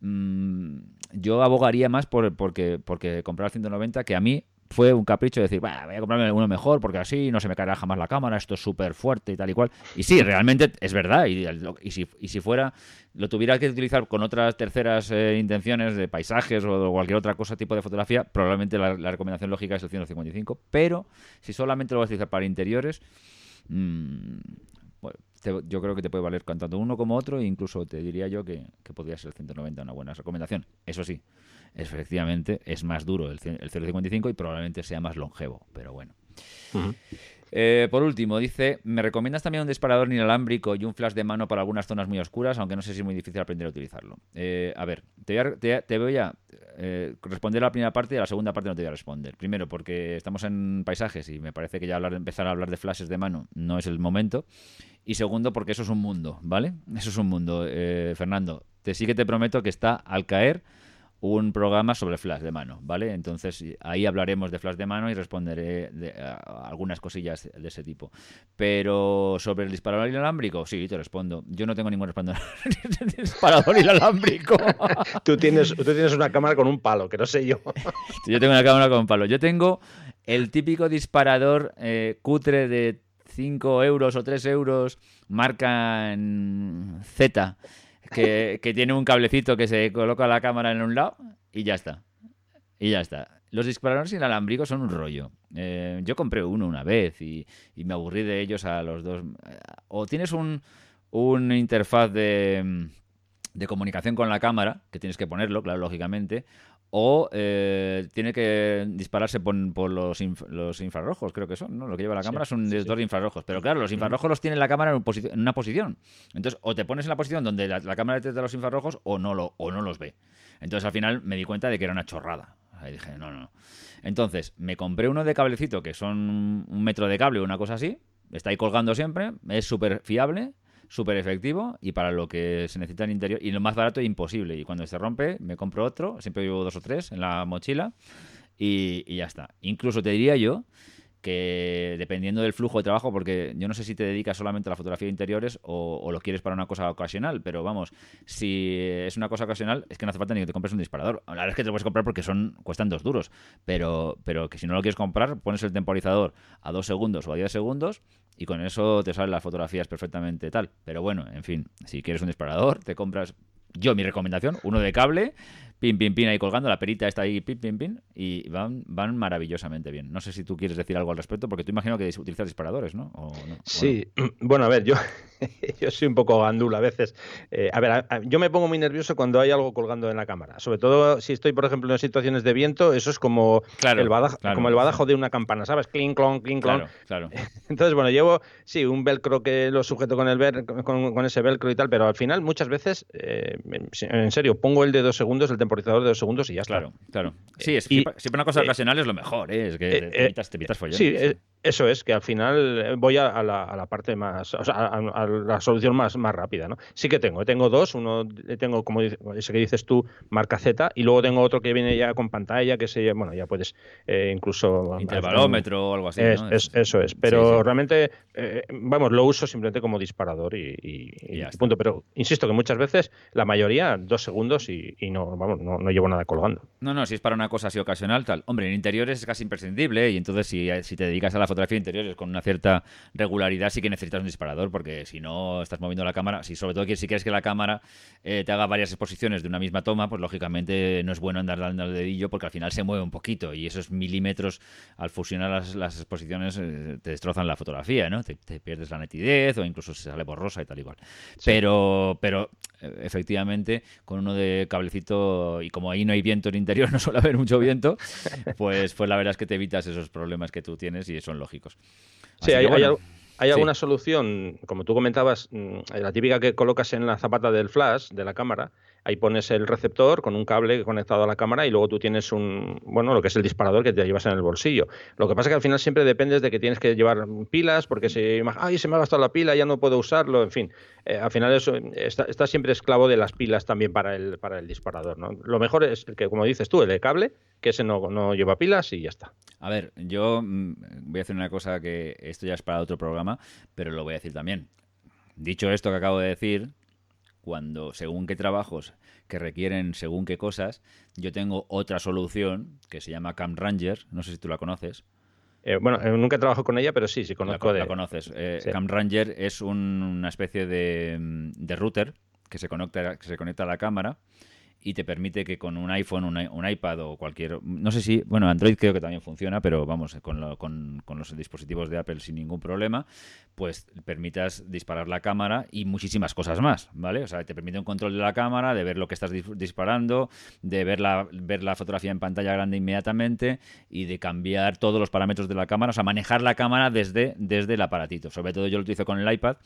mm, yo abogaría más por porque, porque comprar el 190, que a mí fue un capricho de decir, voy a comprarme uno mejor porque así no se me caerá jamás la cámara, esto es súper fuerte y tal y cual. Y sí, realmente es verdad. Y, si, fuera, lo tuviera que utilizar con otras terceras eh, intenciones de paisajes o cualquier otra cosa, tipo de fotografía, probablemente la, recomendación lógica es el 155. Pero si solamente lo vas a utilizar para interiores, mmm, yo creo que te puede valer tanto uno como otro, e incluso te diría yo que, podría ser el 190 una buena recomendación. Eso sí, efectivamente es más duro el, el 0.55 y probablemente sea más longevo, pero bueno. Eh, por último, dice, ¿me recomiendas también un disparador inalámbrico y un flash de mano para algunas zonas muy oscuras, aunque no sé si es muy difícil aprender a utilizarlo? Eh, a ver, te voy a, eh, responder a la primera parte y a la segunda parte no te voy a responder. Primero, porque estamos en paisajes y me parece que ya hablar, empezar a hablar de flashes de mano no es el momento. Y segundo, porque eso es un mundo, ¿vale? Eso es un mundo. Fernando, te sí que te prometo que está al caer un programa sobre flash de mano, ¿vale? Entonces ahí hablaremos de flash de mano y responderé de, algunas cosillas de ese tipo. Pero sobre el disparador inalámbrico, sí, te respondo. Yo no tengo ningún disparador inalámbrico. tú, tienes, tú tienes una cámara con un palo, que no sé yo. yo tengo una cámara con un palo. Yo tengo el típico disparador eh, cutre de 5 euros o 3 euros, marca Z que, tiene un cablecito que se coloca la cámara en un lado y ya está. Y ya está. Los disparadores inalámbricos son un rollo. Eh, yo compré uno una vez y, me aburrí de ellos a los dos. O tienes un, un interfaz de, de comunicación con la cámara, que tienes que ponerlo, claro, lógicamente, o eh, tiene que dispararse por, los, los, infrarrojos, creo que son, ¿no? Lo que lleva la cámara son sí, de infrarrojos. Pero claro, los infrarrojos los tiene la cámara en, una posición. Entonces, o te pones en la posición donde la, cámara detecta los infrarrojos o no, lo, o no los ve. Entonces, al final me di cuenta de que era una chorrada. Ahí dije, no, no. Entonces, me compré uno de cablecito, que son un metro de cable o una cosa así. Está ahí colgando siempre. Es súper fiable súper efectivo y para lo que se necesita en interior. Y lo más barato imposible. Y cuando se rompe, me compro otro. Siempre llevo dos o tres en la mochila y, y ya está. Incluso te diría yo que dependiendo del flujo de trabajo, porque yo no sé si te dedicas solamente a la fotografía de interiores o, lo quieres para una cosa ocasional, pero vamos, si es una cosa ocasional, es que no hace falta ni que te compres un disparador. La verdad es que te lo puedes comprar porque son cuestan dos duros, pero, pero que si no lo quieres comprar, pones el temporizador a dos segundos o a diez segundos y con eso te salen las fotografías perfectamente tal. Pero bueno, en fin, si quieres un disparador, te compras yo mi recomendación, uno de cable, pin, pin, pin ahí colgando, la perita está ahí, pin, pin, pin, y van, van maravillosamente bien. No sé si tú quieres decir algo al respecto, porque tú imagino que utilizas disparadores, ¿no? Sí, bueno, a ver, yo, yo soy un poco gandula a veces. Eh, a ver, yo me pongo muy nervioso cuando hay algo colgando en la cámara, sobre todo si estoy, por ejemplo, en situaciones de viento, eso es como, el, badajo, como el badajo de una campana, ¿sabes? Clink, clon, clink, clon. Claro, Entonces, bueno, llevo, sí, un velcro que lo sujeto con, el con, ese velcro y tal, pero al final muchas veces, eh, en serio, pongo el de dos segundos, el temporizador de dos segundos y ya está. Claro, claro. Sí, es, siempre una cosa ocasional es lo mejor, ¿eh? es que te, evitas, te evitas Sí, eso es, que al final voy a, la, parte más, o sea, a, la solución más, más rápida, ¿no? Sí que tengo, tengo dos, uno tengo como ese que dices tú, marca Z, y luego tengo otro que viene ya con pantalla, que se, bueno, ya puedes eh, incluso... Intervalómetro o algo así, eso es, pero realmente, eh, vamos, lo uso simplemente como disparador y, punto, pero insisto que muchas veces, la mayoría, dos segundos y, no, vamos, no, no, llevo nada colgando. No, no, si es para una cosa así ocasional, tal. Hombre, en interiores es casi imprescindible y entonces si, si te dedicas a la fotografía de interiores con una cierta regularidad sí que necesitas un disparador porque si no estás moviendo la cámara, si sobre todo si quieres que la cámara eh, te haga varias exposiciones de una misma toma, pues lógicamente no es bueno andar dando el dedillo porque al final se mueve un poquito y esos milímetros al fusionar las, exposiciones eh, te destrozan la fotografía, ¿no? Te, pierdes la nitidez o incluso se sale borrosa y tal igual. Pero, pero eh, efectivamente con uno de cablecito y como ahí no hay viento en interior, no suele haber mucho viento, pues, pues la verdad es que te evitas esos problemas que tú tienes y son lógicos. sí, hay, hay, alguna solución, como tú comentabas, mm, la típica que colocas en la zapata del flash de la cámara, ahí pones el receptor con un cable conectado a la cámara y luego tú tienes un, bueno, lo que es el disparador que te llevas en el bolsillo. Lo que pasa es que al final siempre dependes de que tienes que llevar pilas porque si, ay, se me ha gastado la pila, ya no puedo usarlo, en fin. Eh, al final eso está, siempre esclavo de las pilas también para el, para el disparador, ¿no? Lo mejor es que, como dices tú, el de cable, que ese no, no lleva pilas y ya está. A ver, yo mm, voy a hacer una cosa que esto ya es para otro programa, pero lo voy a decir también. Dicho esto que acabo de decir, cuando según qué trabajos que requieren según qué cosas, yo tengo otra solución que se llama Cam Ranger, no sé si tú la conoces. Eh, bueno, eh, nunca he trabajado con ella, pero sí, sí conozco la, de... conoces. Eh, Cam Ranger es una especie de, de, router que se conecta, que se conecta a la cámara y te permite que con un iPhone, un, iPad o cualquier... No sé si... Bueno, Android creo que también funciona, pero vamos, con, con, los dispositivos de Apple sin ningún problema, pues permitas disparar la cámara y muchísimas cosas más, ¿vale? O sea, te permite un control de la cámara, de ver lo que estás disparando, de ver la, ver la fotografía en pantalla grande inmediatamente y de cambiar todos los parámetros de la cámara, o sea, manejar la cámara desde, desde el aparatito. Sobre todo yo lo utilizo con el iPad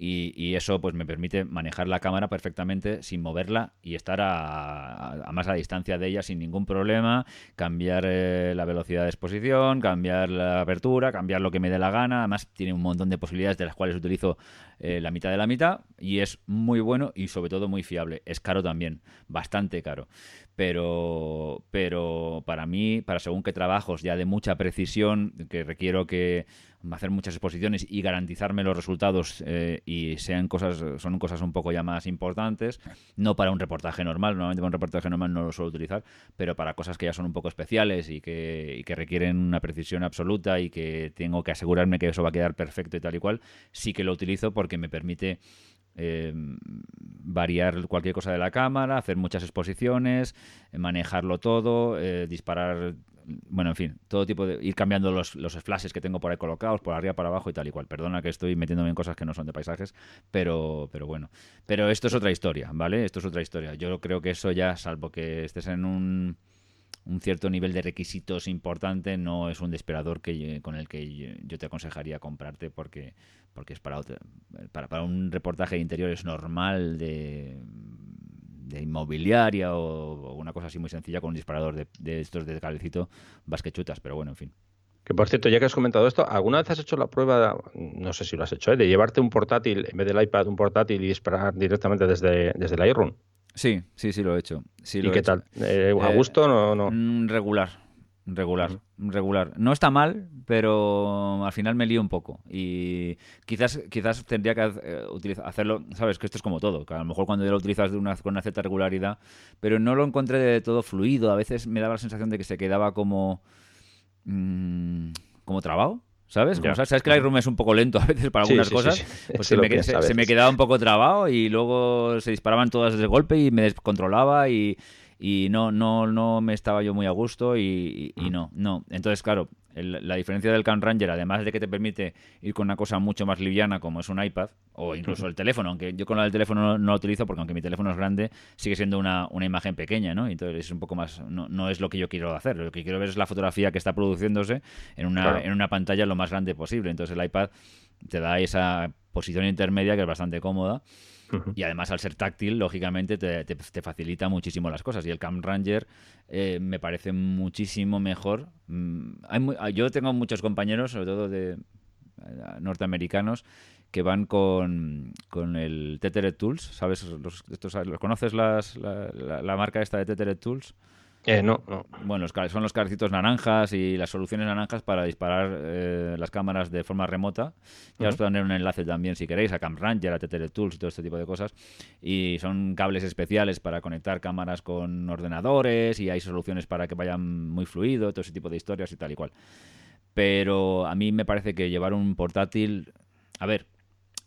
y, eso pues me permite manejar la cámara perfectamente sin moverla y estar a, más a distancia de ella sin ningún problema, cambiar eh, la velocidad de exposición, cambiar la apertura, cambiar lo que me dé la gana. Además tiene un montón de posibilidades de las cuales utilizo eh, la mitad de la mitad y es muy bueno y sobre todo muy fiable. Es caro también, bastante caro. Pero, pero para mí, para según qué trabajos ya de mucha precisión, que requiero que hacer muchas exposiciones y garantizarme los resultados eh, y sean cosas son cosas un poco ya más importantes no para un reportaje normal normalmente para un reportaje normal no lo suelo utilizar pero para cosas que ya son un poco especiales y que, y que requieren una precisión absoluta y que tengo que asegurarme que eso va a quedar perfecto y tal y cual sí que lo utilizo porque me permite eh, variar cualquier cosa de la cámara, hacer muchas exposiciones, manejarlo todo, eh, disparar bueno, en fin, todo tipo de... ir cambiando los, los flashes que tengo por ahí colocados, por arriba, para abajo y tal y cual. Perdona que estoy metiéndome en cosas que no son de paisajes, pero, pero bueno. Pero esto es otra historia, ¿vale? Esto es otra historia. Yo creo que eso ya, salvo que estés en un, un cierto nivel de requisitos importante, no es un desesperador que, con el que yo te aconsejaría comprarte porque, porque es para, para, para un reportaje de interiores normal de de inmobiliaria o, una cosa así muy sencilla con un disparador de, estos de calecito vas que chutas, pero bueno, en fin. Que por cierto, ya que has comentado esto, ¿alguna vez has hecho la prueba, no sé si lo has hecho, ¿eh? de llevarte un portátil, en vez del iPad, un portátil y disparar directamente desde, desde el iRun? Sí, sí, sí lo he hecho. Sí, ¿Y qué tal? Eh, ¿A gusto o no? Mm, regular. Regular, regular. No está mal, pero al final me lío un poco. Y quizás, quizás tendría que eh, hacerlo, sabes, que esto es como todo, que a lo mejor cuando ya lo utilizas de una, con una cierta regularidad, pero no lo encontré de todo fluido. A veces me daba la sensación de que se quedaba como... Mm, como trabado. ¿Sabes? Como sabes, que Lightroom es un poco lento a veces para algunas cosas. Pues se me, se me, quedaba un poco trabado y luego se disparaban todas de golpe y me descontrolaba y, y no, no, no me estaba yo muy a gusto y, y, no, no. Entonces, claro, la diferencia del Cam Ranger, además de que te permite ir con una cosa mucho más liviana como es un iPad o incluso el teléfono, aunque yo con el teléfono no, lo utilizo porque aunque mi teléfono es grande, sigue siendo una, una imagen pequeña, ¿no? Entonces es un poco más, no, no, es lo que yo quiero hacer, lo que quiero ver es la fotografía que está produciéndose en una, en una pantalla lo más grande posible. Entonces el iPad te da esa posición intermedia que es bastante cómoda y además, al ser táctil, lógicamente te, te, facilita muchísimo las cosas. Y el Cam Ranger eh, me parece muchísimo mejor. Mm, hay yo tengo muchos compañeros, sobre todo de eh, norteamericanos, que van con, con el Tethered Tools. ¿Sabes? Los, estos, ¿los conoces la, la, marca esta de Tethered Tools? Eh, no, no. Bueno, son los carcitos naranjas y las soluciones naranjas para disparar eh, las cámaras de forma remota. Ya os puedo poner un enlace también si queréis a Cam Ranger, a TTL Tools y todo este tipo de cosas. Y son cables especiales para conectar cámaras con ordenadores y hay soluciones para que vayan muy fluido, todo ese tipo de historias y tal y cual. Pero a mí me parece que llevar un portátil... A ver,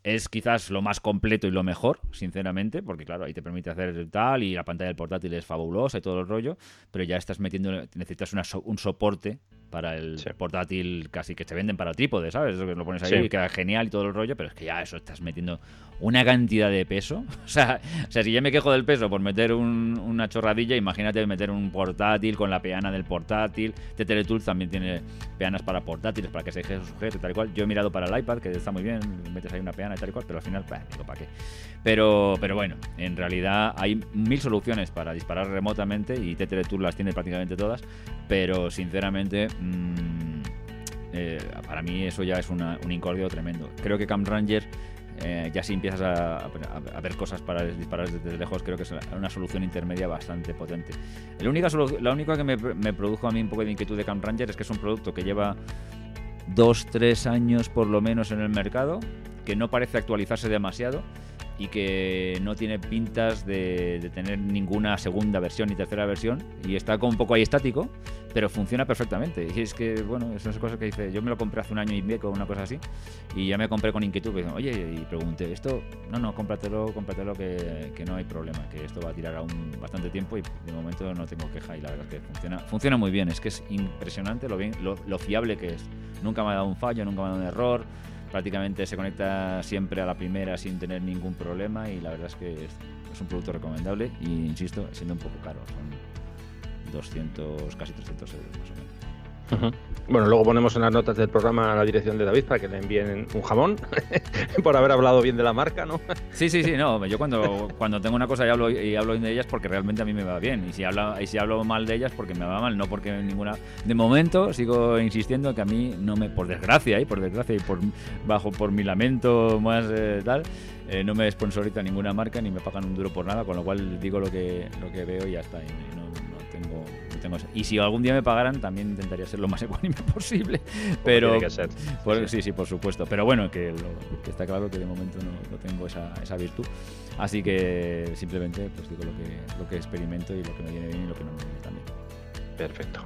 es quizás lo más completo y lo mejor, sinceramente, porque claro, ahí te permite hacer tal y la pantalla del portátil es fabulosa y todo el rollo, pero ya estás metiendo, necesitas un soporte para el portátil casi que te venden para trípode, ¿sabes? Eso que lo pones ahí y queda genial y todo el rollo, pero es que ya eso estás metiendo una cantidad de peso. O sea, o sea si ya me quejo del peso por meter una chorradilla, imagínate meter un portátil con la peana del portátil. Tetele también tiene peanas para portátiles, para que se sujete tal y cual. Yo he mirado para el iPad, que está muy bien, metes ahí una peana y tal y cual, pero al final, bah, digo, ¿para qué? Pero, pero bueno, en realidad hay mil soluciones para disparar remotamente y Tetele las tiene prácticamente todas, pero sinceramente... Mmm, eh, para mí eso ya es un incordio tremendo. Creo que Cam Ranger eh, ya si empiezas a, ver cosas para disparar desde lejos, creo que es una solución intermedia bastante potente. La única, la única que me, me, produjo a mí un poco de inquietud de Camp Ranger es que es un producto que lleva 2-3 años por lo menos en el mercado, que no parece actualizarse demasiado y que no tiene pintas de, tener ninguna segunda versión ni tercera versión y está como un poco ahí estático, pero funciona perfectamente. Y es que, bueno, esas cosas que dice, yo me lo compré hace un año y medio o una cosa así y ya me compré con inquietud. Y, Oye, y pregunté, esto, no, no, cómpratelo, cómpratelo que, que no hay problema, que esto va a tirar aún bastante tiempo y de momento no tengo queja y la verdad es que funciona, funciona muy bien. Es que es impresionante lo, bien, lo, lo fiable que es. Nunca me ha dado un fallo, nunca me ha dado un error prácticamente se conecta siempre a la primera sin tener ningún problema y la verdad es que es, un producto recomendable y insisto, siendo un poco caro, son 200, casi 300 euros más o menos. Bueno, luego ponemos en las notas del programa la dirección de David para que le envíen un jamón por haber hablado bien de la marca, ¿no? Sí, sí, sí, no. Yo cuando, cuando tengo una cosa y hablo, y hablo bien de ellas porque realmente a mí me va bien. Y si, hablo, y si hablo mal de ellas porque me va mal, no porque ninguna. De momento sigo insistiendo que a mí no me, por desgracia, y por desgracia y por bajo por mi lamento más eh, tal, eh, no me sponsorita ninguna marca ni me pagan un duro por nada, con lo cual digo lo que, lo que veo y ya está. Y no, no y si algún día me pagaran, también intentaría ser lo más ecuánime posible. Pero. Que ser. sí. sí. por supuesto. Pero bueno, que, está claro que de momento no, tengo esa, esa, virtud. Así que simplemente pues digo lo que, lo que experimento y lo que me viene bien y lo que no me viene también. Perfecto.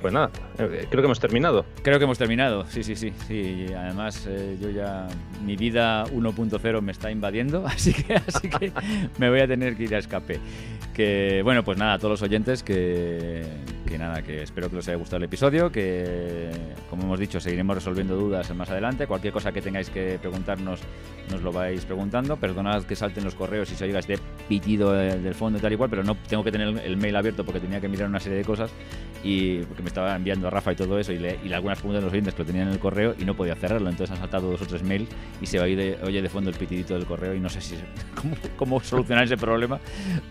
Pues nada, eh, creo que hemos terminado. Creo que hemos terminado, sí, sí, sí. sí. Además, eh, yo ya. Mi vida 1.0 me está invadiendo, así que, así que me voy a tener que ir a escape. Que bueno, pues nada, a todos los oyentes que, que nada, que espero que os haya gustado el episodio, que como hemos dicho, seguiremos resolviendo dudas más adelante. Cualquier cosa que tengáis que preguntarnos, nos lo vais preguntando. Perdonad que salten los correos y se oiga este pitido del fondo y tal y cual, pero no tengo que tener el mail abierto porque tenía que mirar una serie de cosas y porque me estaba enviando a Rafa y todo eso y, le, y algunas preguntas de los oyentes que lo tenían en el correo y no podía cerrarlo. Entonces han saltado dos o tres mails y se va a ir oye de fondo el pitidito del correo y no sé si cómo, cómo solucionar ese problema,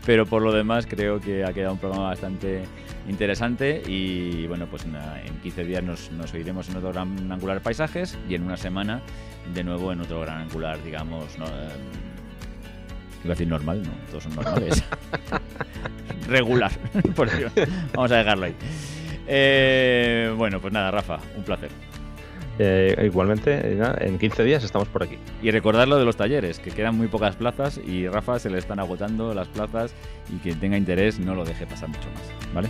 pero por lo demás creo que ha quedado un programa bastante interesante y bueno, pues en, 15 días nos, nos oiremos en otro gran angular paisajes y en una semana de nuevo en otro gran angular, digamos, ¿no? Eh, iba a decir normal, no, todos son normales. Regular, por Dios. Vamos a dejarlo ahí. Eh, bueno, pues nada, Rafa, un placer. Eh, igualmente, en 15 días estamos por aquí. Y recordar lo de los talleres, que quedan muy pocas plazas y Rafa se le están agotando las plazas y quien tenga interés no lo deje pasar mucho más, ¿vale?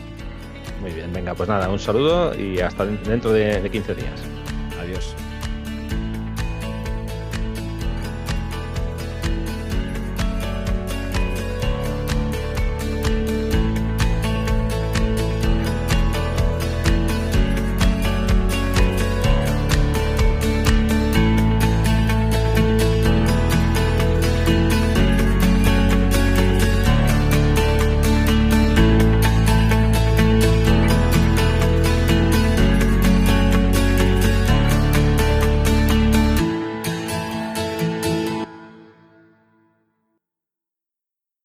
Muy bien, venga, pues nada, un saludo y hasta dentro de, de 15 días. Adiós.